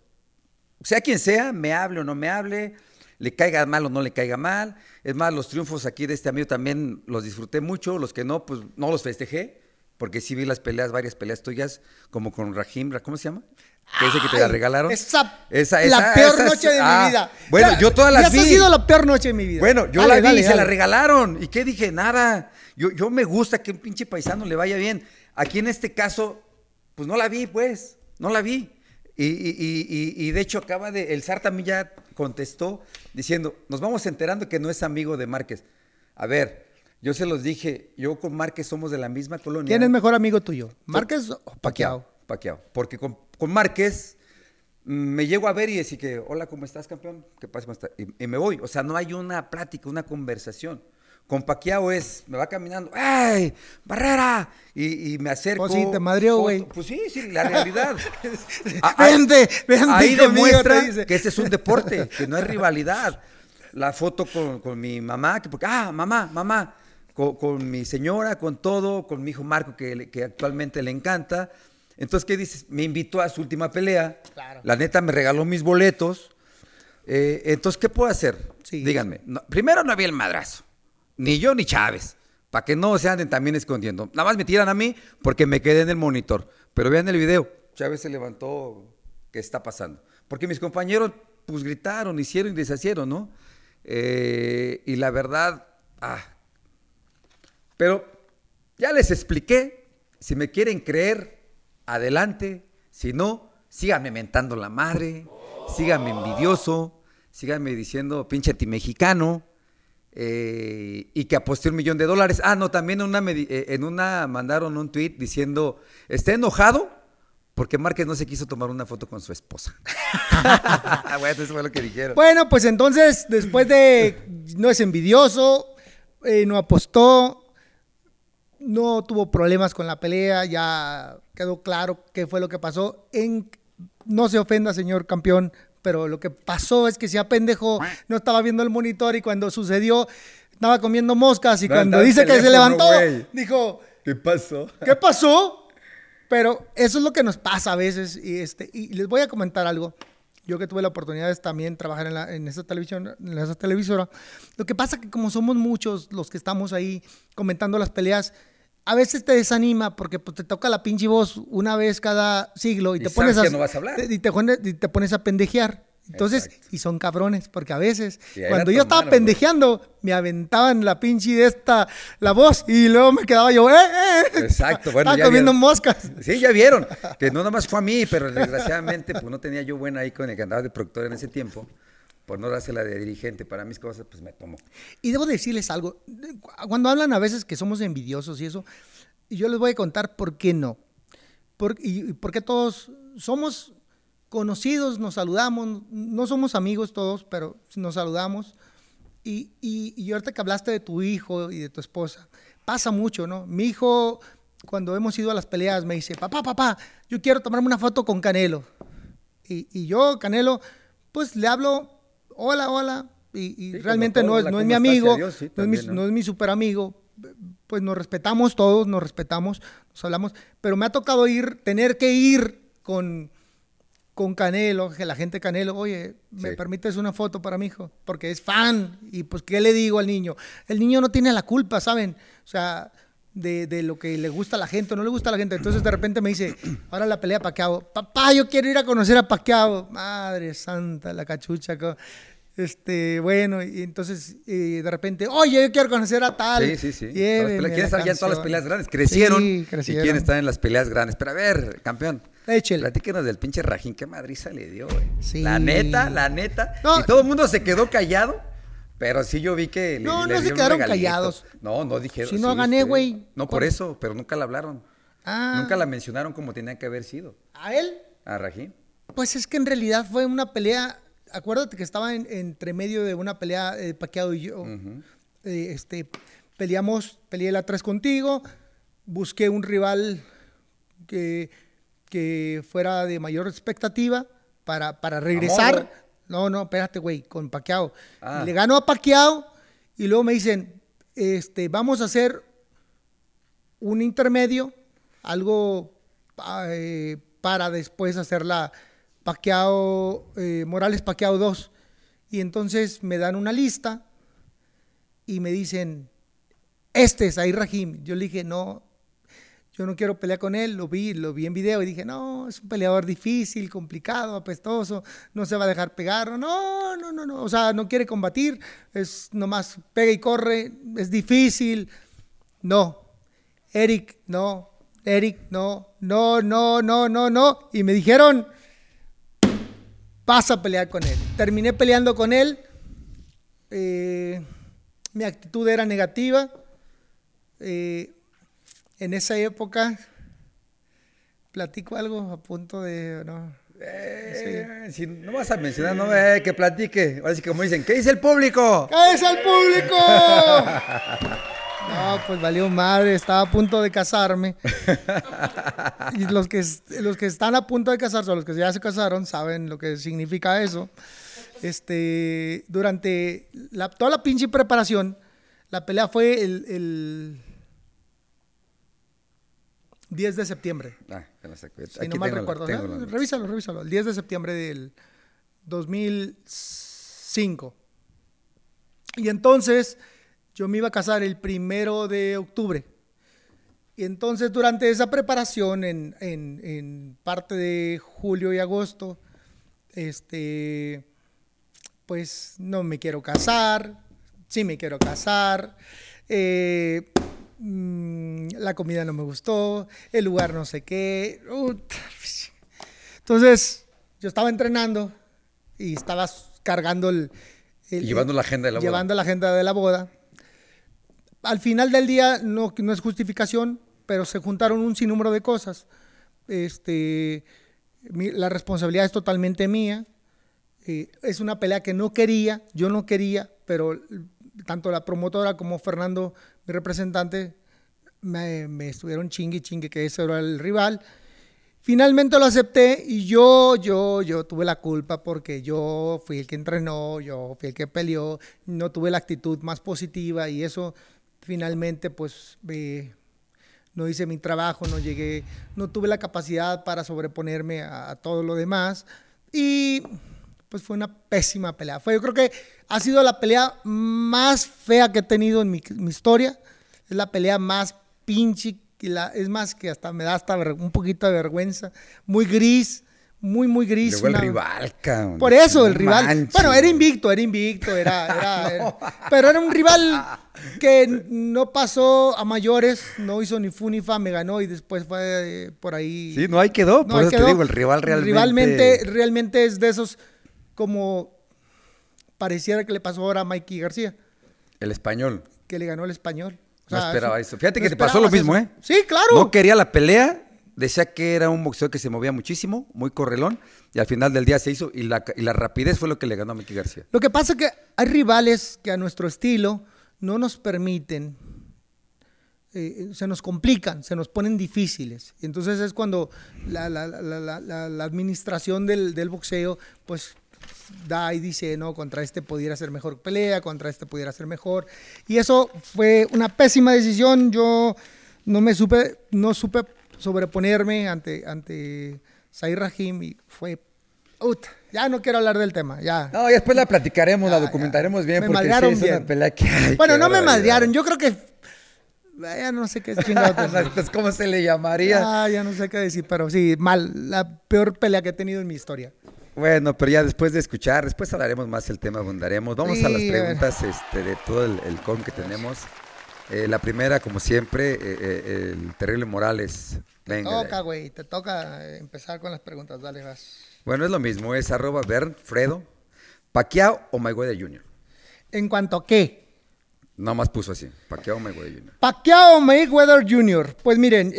Sea quien sea, me hable o no me hable, le caiga mal o no le caiga mal. Es más, los triunfos aquí de este amigo también los disfruté mucho, los que no, pues no los festejé, porque sí vi las peleas, varias peleas tuyas, como con Rahim, ¿cómo se llama? Que dice que te la regalaron. Esa, Esa- la esa- peor esa es- noche de ah, mi vida. Bueno, Ya- yo todas las vi. Ha sido la peor noche de mi vida. Bueno, yo Dale, la vi dale, y se la regalaron. ¿Y qué dije? Nada. Yo, yo me gusta que un pinche paisano le vaya bien. Aquí en este caso, pues no la vi, pues. No la vi. Y, y- y- y- y de hecho acaba de, el SAR también ya contestó diciendo, nos vamos enterando que no es amigo de Márquez. A ver, yo se los dije, yo con Márquez somos de la misma colonia. ¿Quién es mejor amigo tuyo? ¿Márquez o Paquiao. Paquiao? Paquiao. Porque con, con Márquez mm, me llego a ver y decir que, hola, ¿cómo estás, campeón? ¿Qué pasa? Y, y me voy. O sea, no hay una plática, una conversación. Con Paquiao es, me va caminando, ¡ay, Barrera! Y, y me acerco. Pues sí, te madrió, güey. Pues sí, sí, la realidad. Ah, Vente, vente Ahí conmigo, demuestra dice. que este es un deporte, que no es rivalidad. La foto con, con mi mamá, que porque, ah, mamá, mamá, con, con mi señora, con todo, con mi hijo Marco, que actualmente le encanta. Entonces, ¿qué dices? Me invitó a su última pelea. Claro. La neta me regaló mis boletos. Eh, entonces, ¿qué puedo hacer? Sí. Díganme. No, primero no había el madrazo. Ni yo ni Chávez. Para que no se anden también escondiendo. Nada más me tiran a mí porque me quedé en el monitor. Pero vean el video. Chávez se levantó. ¿Qué está pasando? Porque mis compañeros, pues gritaron, hicieron y deshacieron, ¿no? Eh, y la verdad, ah. Pero ya les expliqué. Si me quieren creer, adelante. Si no, síganme mentando la madre. Síganme envidioso. Síganme diciendo pinche mexicano. eh, y que aposté un millón de dólares. Ah, no, también una, eh, en una mandaron un tweet diciendo, está enojado porque Márquez no se quiso tomar una foto con su esposa. bueno, eso fue lo que dijeron. Bueno, pues entonces, después de no es envidioso, eh, no apostó, no tuvo problemas con la pelea, ya quedó claro qué fue lo que pasó. En, no se ofenda, señor campeón, pero lo que pasó es que se apendejó, no estaba viendo el monitor y cuando sucedió estaba comiendo moscas y No, cuando dice que se levantó, dijo, ¿Qué pasó? ¿qué pasó? Pero eso es lo que nos pasa a veces. Y, este, y les voy a comentar algo. Yo que tuve la oportunidad de también trabajar en, la, en esa televisión, en esa televisora. Lo que pasa que como somos muchos los que estamos ahí comentando las peleas, a veces te desanima porque pues, te toca la pinche voz una vez cada siglo y, Y te pones a, que no vas a hablar. te- y te, pones- y te pones a pendejear. Entonces, Exacto. y son cabrones, porque a veces, cuando la yo estaba pendejeando, me aventaban la pinche de esta, la voz, y luego me quedaba yo, ¡eh, eh! Exacto, bueno, Estaba ya comiendo vieron. moscas. Sí, ya vieron. Que no nomás fue a mí, pero desgraciadamente pues no tenía yo buena ahí con el que andaba de productor en ese tiempo. Por no dársela de dirigente para mis cosas, pues me tomó. Y debo decirles algo. Cuando hablan a veces que somos envidiosos y eso, yo les voy a contar por qué no. Por, y, y por qué todos somos conocidos, nos saludamos, no somos amigos todos, pero nos saludamos. Y, y, y ahorita que hablaste de tu hijo y de tu esposa, pasa mucho, ¿no? Mi hijo, cuando hemos ido a las peleas, me dice, papá, papá, yo quiero tomarme una foto con Canelo. Y, y yo, Canelo, pues le hablo, hola, hola, y, y Sí, realmente no es, no es ¿cómo mi amigo, sí, no, es mi, ¿no? no es mi super amigo, pues nos respetamos todos, nos respetamos, nos hablamos, pero me ha tocado ir, tener que ir con, con Canelo, que la gente Canelo, oye, ¿me Sí. permites una foto para mi hijo? Porque es fan, y pues, ¿qué le digo al niño? El niño no tiene la culpa, ¿saben? O sea, de, de lo que le gusta a la gente o no le gusta a la gente. Entonces, de repente me dice, ahora la pelea Paquiao. Papá, yo quiero ir a conocer a Paquiao. Madre santa, la cachucha. Este, bueno, y entonces eh, de repente, oye, yo quiero conocer a tal. Sí, sí, sí. Quieren estar ya en todas las peleas grandes. Crecieron, Sí, y crecieron. quieren estar en las peleas grandes. Pero a ver, campeón. Platíquenos del pinche Rajín. Qué madriza le dio, güey. Sí. La neta, la neta. No. y todo el mundo se quedó callado. Pero sí yo vi que le- No, le no se quedaron regalito. callados. No, no dijeron. Si no gané, ustedes. güey. No, por Por- eso, pero nunca la hablaron. Ah, Nunca la mencionaron como tenía que haber sido. ¿A él? A Rajín. Pues es que en realidad fue una pelea. Acuérdate que estaba en- entre medio de una pelea eh, Pacquiao y yo. Eh, este, peleamos, peleé la 3 contigo. Busqué un rival que, que fuera de mayor expectativa para, para regresar. No, no, espérate, güey, con Pacquiao. Ah. Le ganó a Pacquiao y luego me dicen, este, vamos a hacer un intermedio, algo pa- eh, para después hacer la Pacquiao, eh, Morales Pacquiao 2. Y entonces me dan una lista y me dicen, este es Ahí Rahim. Yo le dije, no, yo no quiero pelear con él, lo vi, lo vi en video y dije, no, es un peleador difícil, complicado, apestoso, no se va a dejar pegar, no, no, no, no, o sea, no quiere combatir, es nomás pega y corre, es difícil, no, Eric, no, Eric, no, no, no, no, no, no, y me dijeron, vas a pelear con él. Terminé peleando con él, eh, mi actitud era negativa, eh, en esa época, platico algo a punto de, no, Eh, Si no vas a mencionar, no, eh, que platique. Ahora sí, como dicen, ¿qué dice el público? ¡Cállese al público! No, pues valió madre, estaba a punto de casarme. Y los que, los que están a punto de casarse, o los que ya se casaron, saben lo que significa eso. Este, durante la- toda la pinche preparación, la pelea fue el, el 10 de septiembre. Ah, la saco. Si Aquí no mal tengo la- recuerdo. tengo la- revísalo, revísalo. El 10 de septiembre del 2005. Y entonces yo me iba a casar el primero de octubre. Y entonces durante esa preparación, en, en- en parte de julio y agosto, este, pues no me quiero casar, sí me quiero casar, eh, mm, la comida no me gustó, el lugar no sé qué. Entonces yo estaba entrenando y estaba cargando el, llevando la agenda de la boda. Llevando la agenda de la boda. Al final del día, no, no es justificación, pero se juntaron un sinnúmero de cosas. Este, la responsabilidad es totalmente mía. Eh, es una pelea que no quería, yo no quería, pero tanto la promotora como Fernando, mi representante, me, estuvieron chingue chingue que ese era el rival. Finalmente lo acepté y yo, yo, yo tuve la culpa porque yo fui el que entrenó, yo fui el que peleó, no tuve la actitud más positiva y eso finalmente pues eh, no hice mi trabajo, no llegué, no tuve la capacidad para sobreponerme a, todo lo demás y pues fue una pésima pelea. Fue, yo creo que ha sido la pelea más fea que he tenido en mi, historia, es la pelea más pinche, es más que hasta me da hasta un poquito de vergüenza, muy gris, muy, muy gris. Luego el rival, cabrón. por eso, el No rival. manches. Bueno, era invicto, era invicto, era, era- era- pero era un rival que no pasó a mayores, no hizo ni fu ni fa, me ganó y después fue eh, por ahí. Sí, no, ahí quedó. por ahí eso te digo, el rival realmente. Realmente, realmente es de esos como pareciera que le pasó ahora a Mikey García, El español. que le ganó el español. O No esperaba eso. Fíjate que te pasó lo mismo, eso. ¿eh? Sí, claro. No quería la pelea. Decía que era un boxeo que se movía muchísimo, muy correlón. Y al final del día se hizo. Y la, y la rapidez fue lo que le ganó a Mickey García. Lo que pasa es que hay rivales que a nuestro estilo no nos permiten, eh, se nos complican, se nos ponen difíciles. Y entonces es cuando la- la- la administración del, del boxeo, pues da y dice, no, contra este pudiera ser mejor pelea, contra este pudiera ser mejor. Y eso fue una pésima decisión. Yo no me supe, no supe sobreponerme ante, ante Zair Rahim y fue... Ut, ya no quiero hablar del tema, ya. No, y después la platicaremos, la Ya, documentaremos bien. Me porque sí madrearon es bien. una pelea que. ay, Bueno, no me madrearon. Yo creo que. Ya no sé qué es chingado. ¿Cómo se le llamaría? Ah, ya no sé qué decir, pero sí, mal. La peor pelea que he tenido en mi historia. Bueno, pero ya después de escuchar, después hablaremos más el tema, abundaremos. Vamos a las Sí, a preguntas este, de todo el, el con que tenemos. Eh, la primera, como siempre, eh, eh, el terrible Morales. Venga. de Toca, güey. Te toca empezar con las preguntas. Dale, vas. Bueno, es lo mismo, es arroba Bern, Fredo, Pacquiao o Mayweather Jr. En cuanto a qué. Nada más puso así, Pacquiao o Mayweather Jr. Pacquiao Mayweather Jr. Pues miren,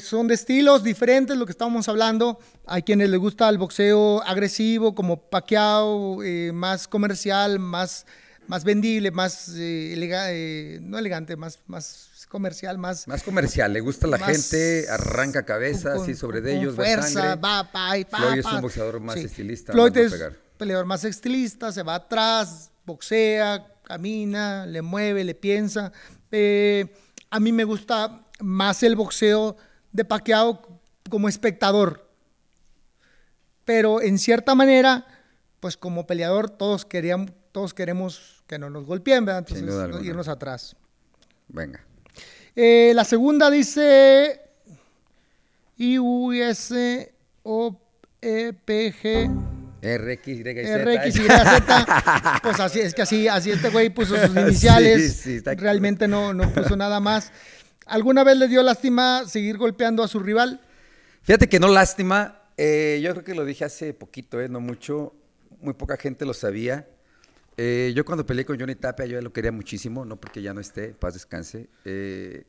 son de estilos diferentes, lo que estábamos hablando. Hay quienes les gusta el boxeo agresivo, como Pacquiao, eh, más comercial, más, más vendible, más eh, eh, no elegante, más, más comercial, más Más comercial, le gusta a la gente, arranca cabeza, con- así sobre con de ellos, fuerza, sangre. va, y pa, Floyd es pa. un boxeador más estilista, Floyd es pegar. peleador más estilista, se va atrás, boxea, camina, le mueve, le piensa. Eh, a mí me gusta más el boxeo de Pacquiao como espectador. Pero en cierta manera, pues como peleador todos queríamos, todos queremos que no nos golpeen, ¿verdad? Entonces, irnos atrás. Venga. Eh, la segunda dice I-U-S-O-E-P-G Z. R-X-Y-Z. Pues así, es que así, así este güey puso sus iniciales. Sí, sí, está- Realmente no, no puso nada más. ¿Alguna vez le dio lástima seguir golpeando a su rival? Fíjate que no lástima. eh, yo creo que lo dije hace poquito, eh, no mucho. Muy poca gente lo sabía. Eh, yo cuando peleé con Johnny Tapia, yo lo quería muchísimo, no porque ya no esté, paz descanse. Eh,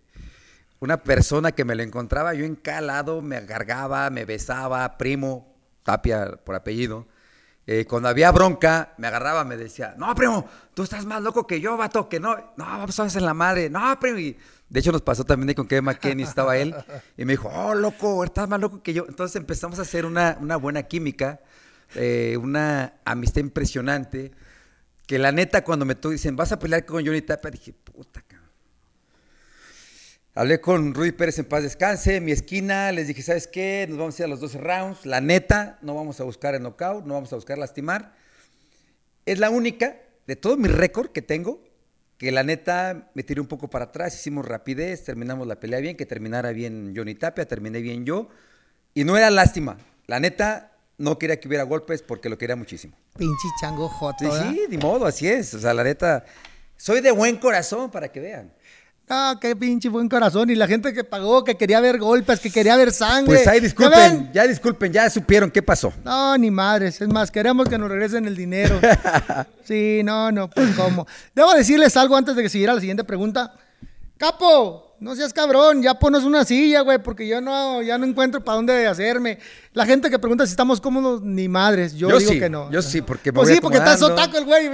una persona que me lo encontraba yo encalado, me agargaba, me besaba, primo, Tapia por apellido. Eh, cuando había bronca, me agarraba, me decía, no, primo, tú estás más loco que yo, vato, que no, no, vamos a hacer la madre, no, primo. De hecho nos pasó también con Kevin McKinney, estaba él, y me dijo, oh, loco, estás más loco que yo. Entonces empezamos a hacer una, una buena química, una amistad impresionante, que la neta cuando me dicen, vas a pelear con Johnny Tapia, dije, puta, cabrón. Hablé con Rudy Pérez en paz descanse, mi esquina, les dije, ¿sabes qué? Nos vamos a ir a los 12 rounds. La neta, no vamos a buscar el knockout, no vamos a buscar lastimar. Es la única de todo mi récord que tengo que la neta me tiré un poco para atrás, hicimos rapidez, terminamos la pelea bien, que terminara bien Johnny Tapia, terminé bien yo. Y no era lástima. La neta, no quería que hubiera golpes porque lo quería muchísimo. Pinche chango joto. Sí, sí, ni modo, así es. O sea, la neta, soy de buen corazón para que vean. Ah, qué pinche buen corazón. Y la gente que pagó, que quería ver golpes, que quería ver sangre. Pues ahí ¿Ya disculpen, ya disculpen, ya supieron qué pasó. No, ni madres. Es más, queremos que nos regresen el dinero. Sí, no, no, pues cómo. Debo decirles algo antes de que siguiera la siguiente pregunta. Capo, no seas cabrón, ya ponos una silla, güey, porque yo no, ya no encuentro para dónde hacerme. La gente que pregunta si estamos cómodos, ni madres. Yo, Yo digo sí, que no. yo sí, porque me Pues voy sí, porque está sotaco el güey.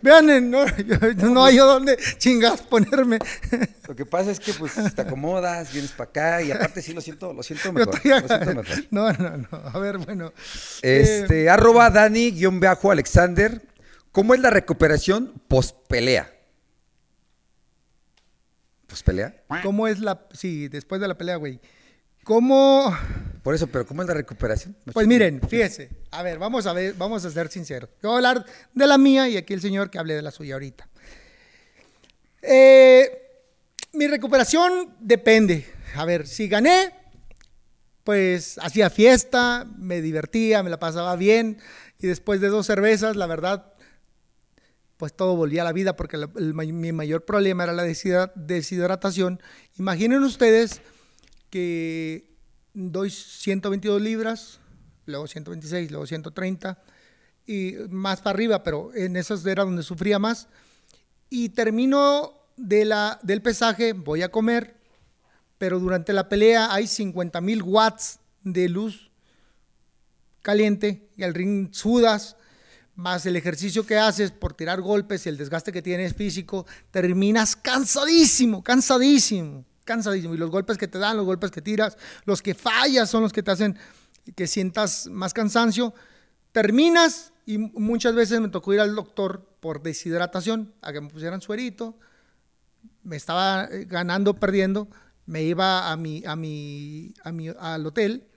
Vean, eh, no, yo- no hay yo dónde chingas ponerme. Lo que pasa es que pues te acomodas, vienes para acá y aparte sí lo siento, lo siento mejor. Lo siento mejor. No, no, no. A ver, bueno. Eh, Este, arroba Dani-Alexander. ¿Cómo es la recuperación post pelea? ¿Post pelea? ¿Cómo es la. Sí, después de la pelea, güey. ¿Cómo.? Por eso, pero ¿cómo es la recuperación? No Pues miren, fíjese. A ver, vamos a ver, vamos a ser sinceros. Yo voy a hablar de la mía y aquí el señor que hable de la suya ahorita. Eh, mi recuperación depende. A ver, si gané, pues hacía fiesta, me divertía, me la pasaba bien. Y después de dos cervezas, la verdad, pues todo volvía a la vida porque mi mayor problema era la deshidra- deshidratación. Imaginen ustedes que doy 122 libras, luego 126, luego 130 y más para arriba, pero en esas era donde sufría más. Y termino del pesaje, voy a comer, pero durante la pelea hay 50 mil watts de luz caliente y al ring sudas, más el ejercicio que haces por tirar golpes y el desgaste que tienes físico, terminas cansadísimo, cansadísimo, cansadísimo. Y los golpes que te dan, los golpes que tiras, los que fallas son los que te hacen que sientas más cansancio. Terminas y muchas veces me tocó ir al doctor por deshidratación, a que me pusieran suerito, me estaba eh, ganando, perdiendo, me iba a mi, a mi, a mi, al hotel,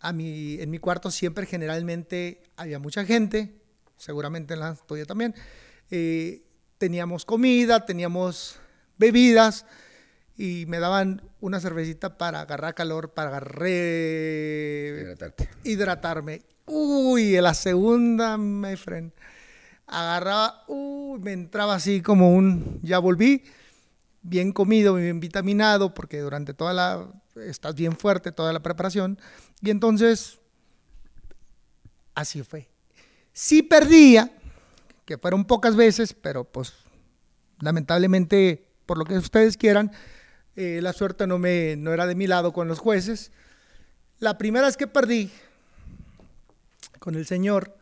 a mi, en mi cuarto siempre generalmente había mucha gente, seguramente en la tuya también. Eh, teníamos comida, teníamos bebidas y me daban una cervecita para agarrar calor, para agarrar Hidratarte. hidratarme. Uy, en la segunda, my friend, agarraba, uy, me entraba así como un, ya volví, bien comido, bien vitaminado, porque durante toda la, estás bien fuerte, toda la preparación, y entonces, así fue. Sí perdía, que fueron pocas veces, pero pues, lamentablemente, por lo que ustedes quieran, eh, la suerte no, me, no era de mi lado con los jueces. La primera vez que perdí, con el señor.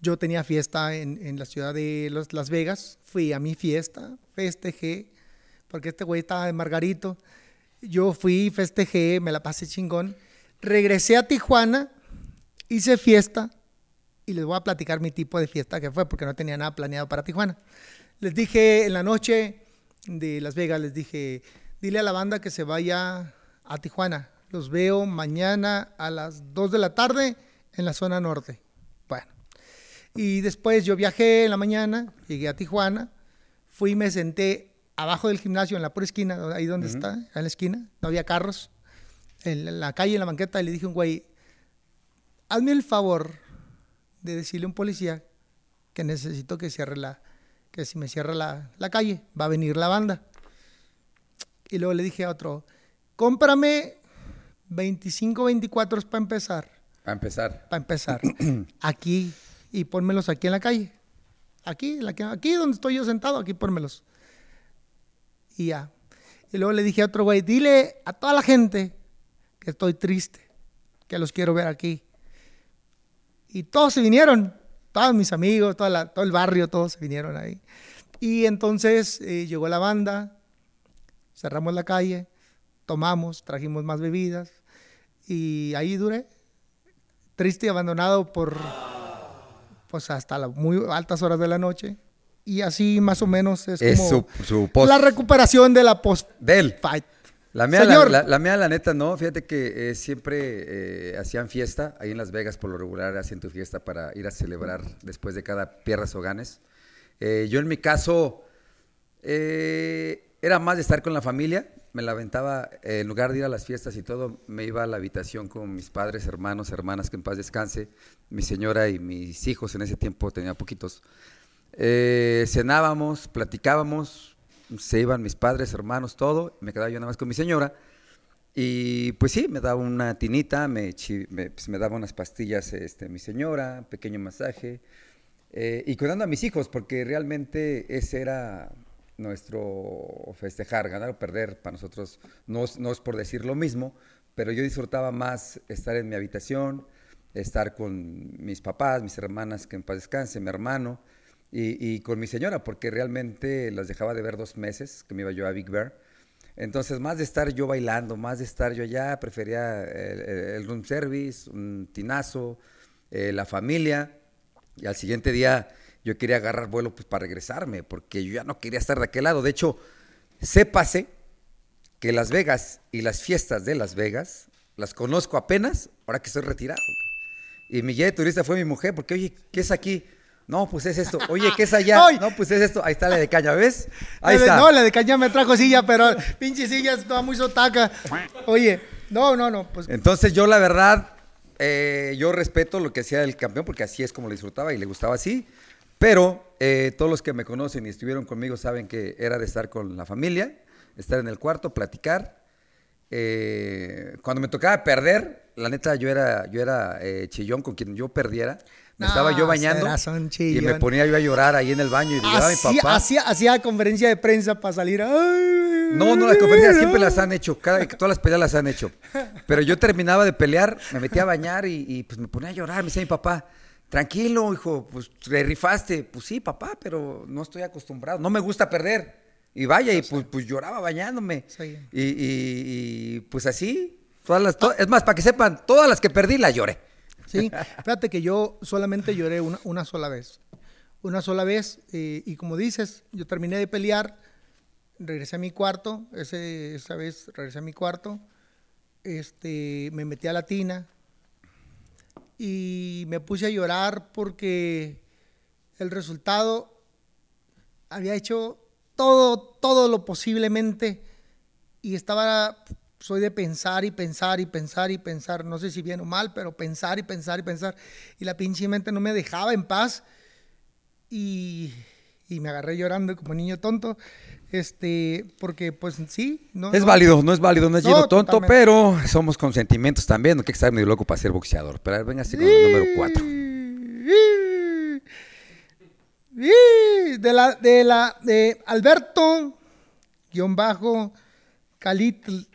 Yo tenía fiesta en, en la ciudad de Las Vegas. Fui a mi fiesta, festejé, porque este güey estaba de Margarito. Yo fui, festejé, me la pasé chingón. Regresé a Tijuana, hice fiesta y les voy a platicar mi tipo de fiesta que fue, porque no tenía nada planeado para Tijuana. Les dije en la noche de Las Vegas, les dije, dile a la banda que se vaya a Tijuana. Los veo mañana a las 2 de la tarde en la zona norte. Bueno, y después yo viajé en la mañana, llegué a Tijuana, fui y me senté abajo del gimnasio, en la pura esquina, ahí donde está, en la esquina, no había carros, en la calle, en la banqueta, y le dije a un güey, hazme el favor de decirle a un policía que necesito que cierre la, que si me cierra la, la calle, va a venir la banda. Y luego le dije a otro, cómprame 25, 24 para empezar A empezar. para empezar, aquí y pónmelos aquí en la calle. Aquí, la aquí donde estoy yo sentado, aquí pónmelos. Y ya. Y luego le dije a otro güey, dile a toda la gente que estoy triste, que los quiero ver aquí. Y todos se vinieron, todos mis amigos, toda la- todo el barrio, todos se vinieron ahí. Y entonces eh, llegó la banda, cerramos la calle, tomamos, trajimos más bebidas y ahí duré triste y abandonado por pues hasta las muy altas horas de la noche y así más o menos es, Es como su, su post. la recuperación de la post De él. fight. La mía, la, Señor. la- la mía, la neta, no. Fíjate que eh, siempre eh, hacían fiesta. Ahí en Las Vegas, por lo regular, hacen tu fiesta para ir a celebrar después de cada pierras o ganes. Eh, yo, en mi caso, eh, era más de estar con la familia. Me la aventaba, eh, en lugar de ir a las fiestas y todo, me iba a la habitación con mis padres, hermanos, hermanas, que en paz descanse. Mi señora y mis hijos en ese tiempo tenía poquitos. Cenábamos, platicábamos, se iban mis padres, hermanos, todo, me quedaba yo nada más con mi señora. Y pues sí, me daba una tinita, me, pues, me daba unas pastillas este, mi señora, pequeño masaje, eh, y cuidando a mis hijos, porque realmente ese era nuestro festejar, ganar o perder para nosotros, no, no es por decir lo mismo, pero yo disfrutaba más estar en mi habitación, estar con mis papás, mis hermanas, que en paz descanse, mi hermano, y, con mi señora, porque realmente las dejaba de ver dos meses, que me iba yo a Big Bear. Entonces, más de estar yo bailando, más de estar yo allá, prefería el room service, un tinazo, eh, la familia. Y al siguiente día yo quería agarrar vuelo pues, para regresarme, porque yo ya no quería estar de aquel lado. De hecho, sépase que Las Vegas y las fiestas de Las Vegas las conozco apenas ahora que estoy retirado. Y mi guía de turista fue mi mujer, porque, oye, ¿qué es aquí? No, pues es esto. Oye, ¿qué es allá? Ay. No, pues es esto. Ahí está la de caña, ¿ves? Ahí La de- está. No, la de caña me trajo silla, pero pinche silla estaba muy sotaca. Oye, no, no, no, pues Entonces yo la verdad, eh, yo respeto lo que hacía el campeón porque así es como lo disfrutaba y le gustaba así. Pero eh, todos los que me conocen y estuvieron conmigo saben que era de estar con la familia, estar en el cuarto, platicar. Eh, cuando me tocaba perder, la neta yo era, yo era chillón con quien yo perdiera. Me No, estaba yo bañando y me ponía yo a llorar ahí en el baño y llegaba mi papá. hacía, hacía conferencia de prensa para salir. Ay, No, no, las conferencias siempre las han hecho, cada, todas las peleas las han hecho. Pero yo terminaba de pelear, me metía a bañar y, y, pues me ponía a llorar, me decía mi papá, tranquilo, hijo, pues te rifaste. Pues sí, papá, pero no estoy acostumbrado, no me gusta perder. Y vaya, y pues, pues lloraba bañándome. Sí. Y, y- y, pues así, todas las, to- es más, para que sepan, todas las que perdí las lloré. Sí, fíjate que yo solamente lloré una, una sola vez. Una sola vez, eh, y como dices, yo terminé de pelear, regresé a mi cuarto, ese, esa vez regresé a mi cuarto, este, me metí a la tina y me puse a llorar porque el resultado había hecho todo, todo lo posiblemente y estaba, soy de pensar y pensar y pensar y pensar, no sé si bien o mal, pero pensar y pensar y pensar, y la pinche mente no me dejaba en paz y, y me agarré llorando como niño tonto, este, porque pues sí, no. Es no- válido, no es válido, no es No, lleno tonto, totalmente. pero somos con sentimientos también, no hay que estar medio loco para ser boxeador. Pero a ver, véngase con el número 4. De la, de la, de Alberto, guion bajo, Calitl.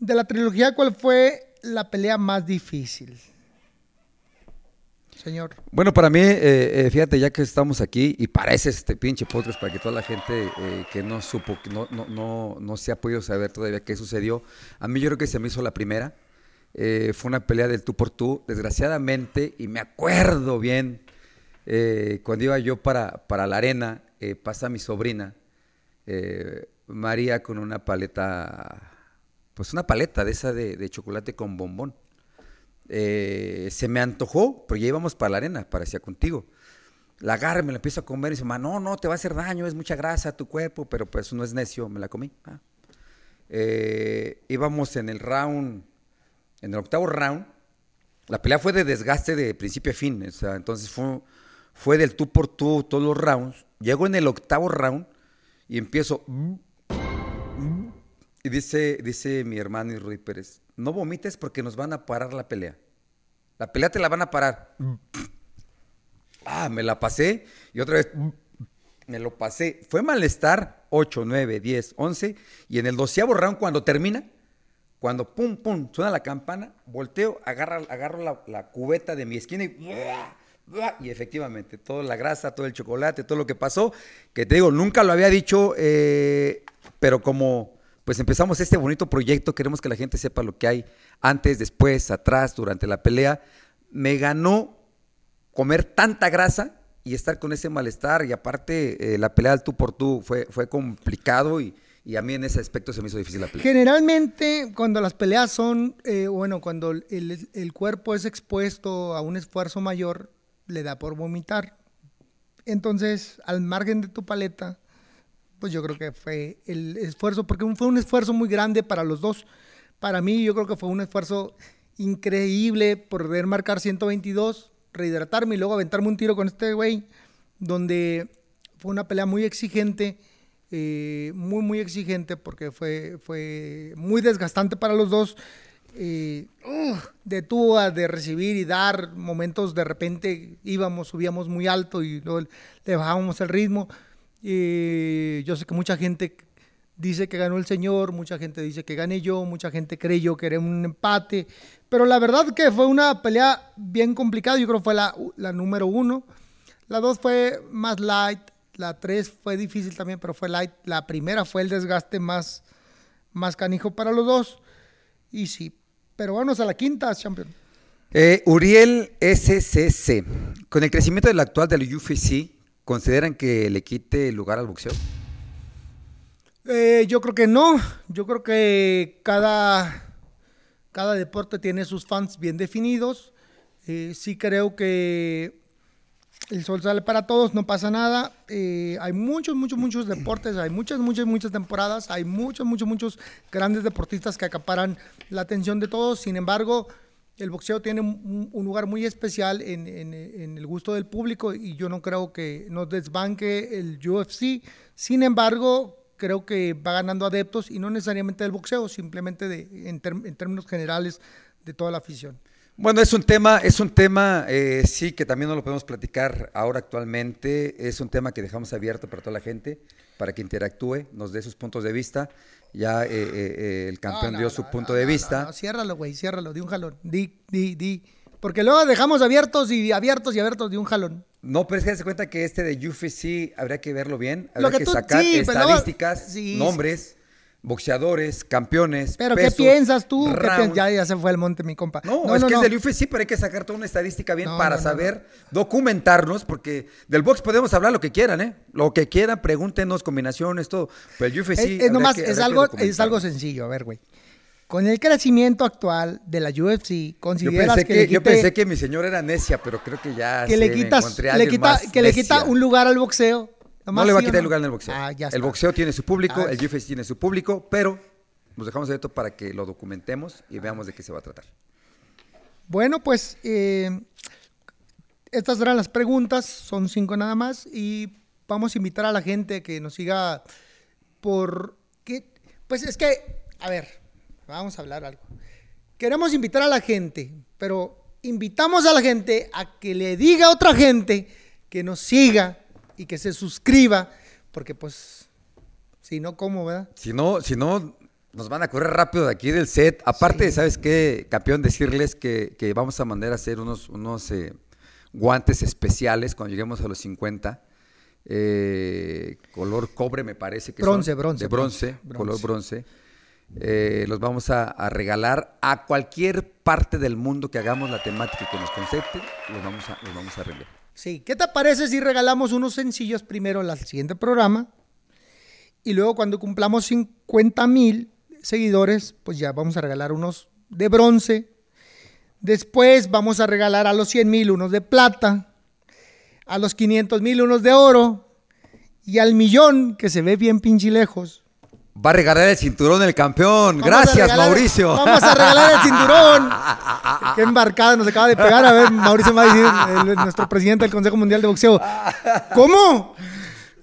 De la trilogía, ¿cuál fue la pelea más difícil? Señor. Bueno, para mí, eh, eh, fíjate, ya que estamos aquí, y parece este pinche podcast para que toda la gente eh, que no supo, que no, no, no, no se ha podido saber todavía qué sucedió, a mí yo creo que se me hizo la primera. Fue una pelea del tú por tú, desgraciadamente, y me acuerdo bien, cuando iba yo para, para la arena, pasa mi sobrina, María, con una paleta, pues una paleta de esa de, chocolate con bombón eh, se me antojó, pero ya íbamos para la arena, parecía contigo. La agarro, me la empiezo a comer y dice, "Ma, no, no, te va a hacer daño, es mucha grasa a tu cuerpo, pero pues no es necio, me la comí. Ah. Eh, íbamos en el round, en el octavo round, la pelea fue de desgaste de principio a fin, o sea, entonces fue, fue del tú por tú todos los rounds. Llego en el octavo round y empiezo... Y dice, dice mi hermano Rudy Pérez, no vomites porque nos van a parar la pelea. La pelea te la van a parar. Ah, me la pasé y otra vez me lo pasé. Fue malestar 8, 9, 10, 11 y en el doceavo round cuando termina, cuando pum, pum, suena la campana, volteo, agarra, agarro la, cubeta de mi esquina y... Y efectivamente, toda la grasa, todo el chocolate, todo lo que pasó, que te digo, nunca lo había dicho, eh, pero como pues empezamos este bonito proyecto, queremos que la gente sepa lo que hay antes, después, atrás, durante la pelea, me ganó comer tanta grasa y estar con ese malestar y aparte eh, la pelea al tú por tú fue, fue complicado y, y a mí en ese aspecto se me hizo difícil la pelea. Generalmente, cuando las peleas son, eh, bueno, cuando el, el cuerpo es expuesto a un esfuerzo mayor, le da por vomitar. Entonces, al margen de tu paleta, pues yo creo que fue el esfuerzo, porque fue un esfuerzo muy grande para los dos. Para mí, yo creo que fue un esfuerzo increíble poder marcar 122, rehidratarme y luego aventarme un tiro con este güey, donde fue una pelea muy exigente eh, muy, muy exigente porque fue, fue muy desgastante para los dos. Eh, de tú a de recibir y dar momentos de repente íbamos, subíamos muy alto y luego le bajábamos el ritmo. Eh, yo sé que mucha gente dice que ganó el señor, mucha gente dice que gané yo, mucha gente creyó que era un empate, pero la verdad que fue una pelea bien complicada, yo creo que fue la, la número uno, la dos fue más light, la tres fue difícil también, pero fue light, la primera fue el desgaste más, más canijo para los dos, y sí, pero vamos a la quinta, champion. Eh, Uriel SCC. Con el crecimiento del actual del UFC, ¿consideran que le quite lugar al boxeo? Eh, yo creo que no. Yo creo que cada, cada deporte tiene sus fans bien definidos. Eh, sí creo que el sol sale para todos, no pasa nada. Eh, hay muchos, muchos, muchos deportes, hay muchas, muchas, muchas temporadas, hay muchos, muchos, muchos grandes deportistas que acaparan la atención de todos. Sin embargo, el boxeo tiene un, lugar muy especial en, el gusto del público y yo no creo que nos desbanque el UFC. Sin embargo, creo que va ganando adeptos y no necesariamente del boxeo, simplemente en términos generales de toda la afición. Bueno, es un tema, es un tema, eh, sí, que también no lo podemos platicar ahora actualmente. Es un tema que dejamos abierto para toda la gente, para que interactúe, nos dé sus puntos de vista. Ya eh, eh, eh, el campeón No, no, dio su no, punto de vista. ciérralo, güey, ciérralo, de un jalón. Di, di, di. Porque luego dejamos abiertos y abiertos y abiertos de un jalón. No, pero es que se cuenta que este de UFC habría que verlo bien, Lo habría que que, tú- sacar sí, pero luego- estadísticas, sí, nombres, boxeadores, campeones. Pero pesos, ¿qué piensas tú? Ya, ya se fue el monte, mi compa. No, es que es del UFC, pero hay que sacar toda una estadística bien No, para no, no, saber, documentarnos, porque del box podemos hablar lo que quieran, ¿eh? Lo que quieran, pregúntenos, combinaciones, todo. Pero el UFC. Es, es nomás, que- es algo, es algo sencillo, a ver, güey. Con el crecimiento actual de la UFC, Yo consideras pensé que, que, le yo pensé que mi señora era necia, pero creo que ya que sé, le quitas, le quita, que le quita un lugar al boxeo. No le va a quitar no? lugar en el boxeo. Ah, ya el boxeo tiene su público, Ah. el UFC tiene su público, pero nos dejamos abierto para que lo documentemos y veamos de qué se va a tratar. Bueno, pues eh, estas eran las preguntas, son cinco nada más y vamos a invitar a la gente que nos siga por... qué pues es que, a ver, vamos a hablar algo. Queremos invitar a la gente, pero invitamos a la gente a que le diga a otra gente que nos siga y que se suscriba, porque pues, si no, ¿cómo, verdad? Si no, si no, nos van a correr rápido de aquí del set. Aparte, Sí. ¿sabes qué, campeón? Decirles que, que vamos a mandar a hacer unos, unos eh, guantes especiales cuando lleguemos a los 50. eh, color cobre, me parece que Bronce, son, bronce, De bronce, bronce, color bronce. Eh, los vamos a, a regalar a cualquier parte del mundo que hagamos la temática y que nos concepte, los vamos a, los vamos a regalar. Sí, ¿qué te parece si regalamos unos sencillos primero al siguiente programa? Y luego cuando cumplamos 50 mil seguidores, pues ya vamos a regalar unos de bronce. Después vamos a regalar a los 100 mil unos de plata. A los 500 mil unos de oro. Y al millón, que se ve bien pinche lejos. Va a regalar el cinturón el campeón. Vamos Gracias, regalar- Mauricio. Vamos a regalar el cinturón. Qué embarcada nos acaba de pegar. A ver, Mauricio va a decir, el- nuestro presidente del Consejo Mundial de Boxeo. ¿Cómo?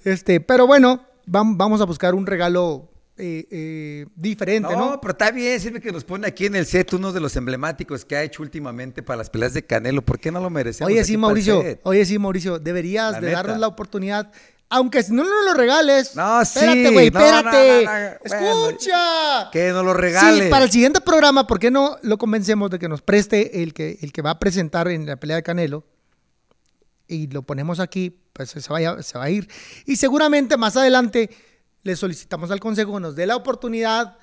Este, pero bueno, vam- vamos a buscar un regalo eh, eh, diferente, No, ¿no? pero está bien, sirve que nos pone aquí en el set uno de los emblemáticos que ha hecho últimamente para las peleas de Canelo. ¿Por qué no lo merecemos? Oye, sí, Mauricio. Oye, sí, Mauricio. Deberías La de neta. darnos la oportunidad. Aunque si no nos lo regales. No, sí, Espérate, güey, no, no, espérate. no, no. Escucha. Que nos lo regale. Sí, para el siguiente programa, ¿por qué no lo convencemos de que nos preste el que, el que va a presentar en la pelea de Canelo? Y lo ponemos aquí, pues se, vaya, se va a ir. Y seguramente más adelante le solicitamos al consejo que nos dé la oportunidad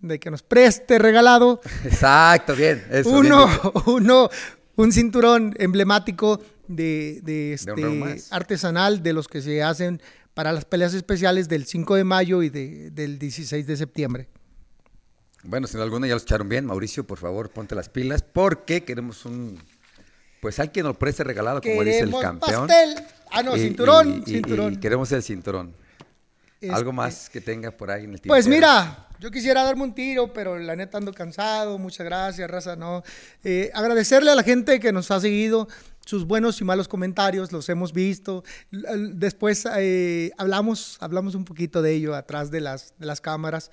de que nos preste regalado Exacto, bien. Eso, bien uno, dicho. uno, un cinturón emblemático de, este artesanal de los que se hacen para las peleas especiales del 5 de mayo y de- del 16 de septiembre. Bueno, si no alguno ya los echaron bien, Mauricio, por favor, ponte las pilas, porque queremos un. Pues al que nos preste regalado, como dice el Queremos campeón. pastel. Ah, no, Y- cinturón, y- y- cinturón. y queremos el cinturón. Algo Este, más que tenga por ahí en el Pues tintero. mira, yo quisiera darme un tiro, pero la neta ando cansado. Muchas gracias, raza. No. Eh, agradecerle a la gente que nos ha seguido. Sus buenos y malos comentarios, los hemos visto. Después eh, hablamos, hablamos un poquito de ello atrás de las, de las cámaras.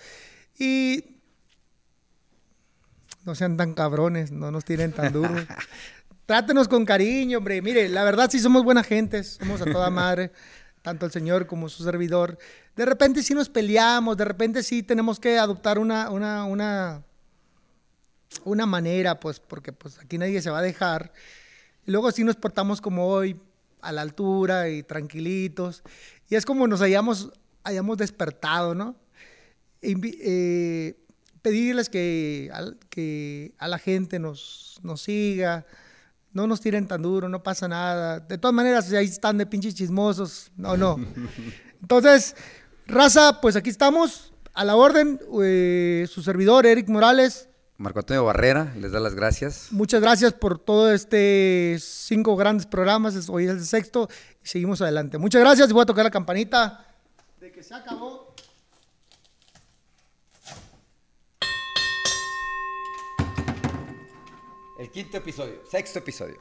Y no sean tan cabrones, no nos tiren tan duros. Trátenos con cariño, hombre. Mire, la verdad sí somos buena gente, somos a toda madre, tanto el señor como su servidor. De repente sí nos peleamos, de repente sí tenemos que adoptar una, una, una, una manera, pues, porque pues aquí nadie se va a dejar. Y luego sí nos portamos como hoy, a la altura y tranquilitos. Y es como nos hayamos, hayamos despertado, ¿no? Invi- eh, pedirles que, al- que a la gente nos, nos siga, no nos tiren tan duro, no pasa nada. De todas maneras, ahí están de pinches chismosos, no, no. Entonces, raza, pues aquí estamos, a la orden, eh, su servidor, Eric Morales. Marco Antonio Barrera, les da las gracias. Muchas gracias por todo este cinco grandes programas. Hoy es el sexto y seguimos adelante. Muchas gracias voy a tocar la campanita de que se acabó. El quinto episodio, sexto episodio.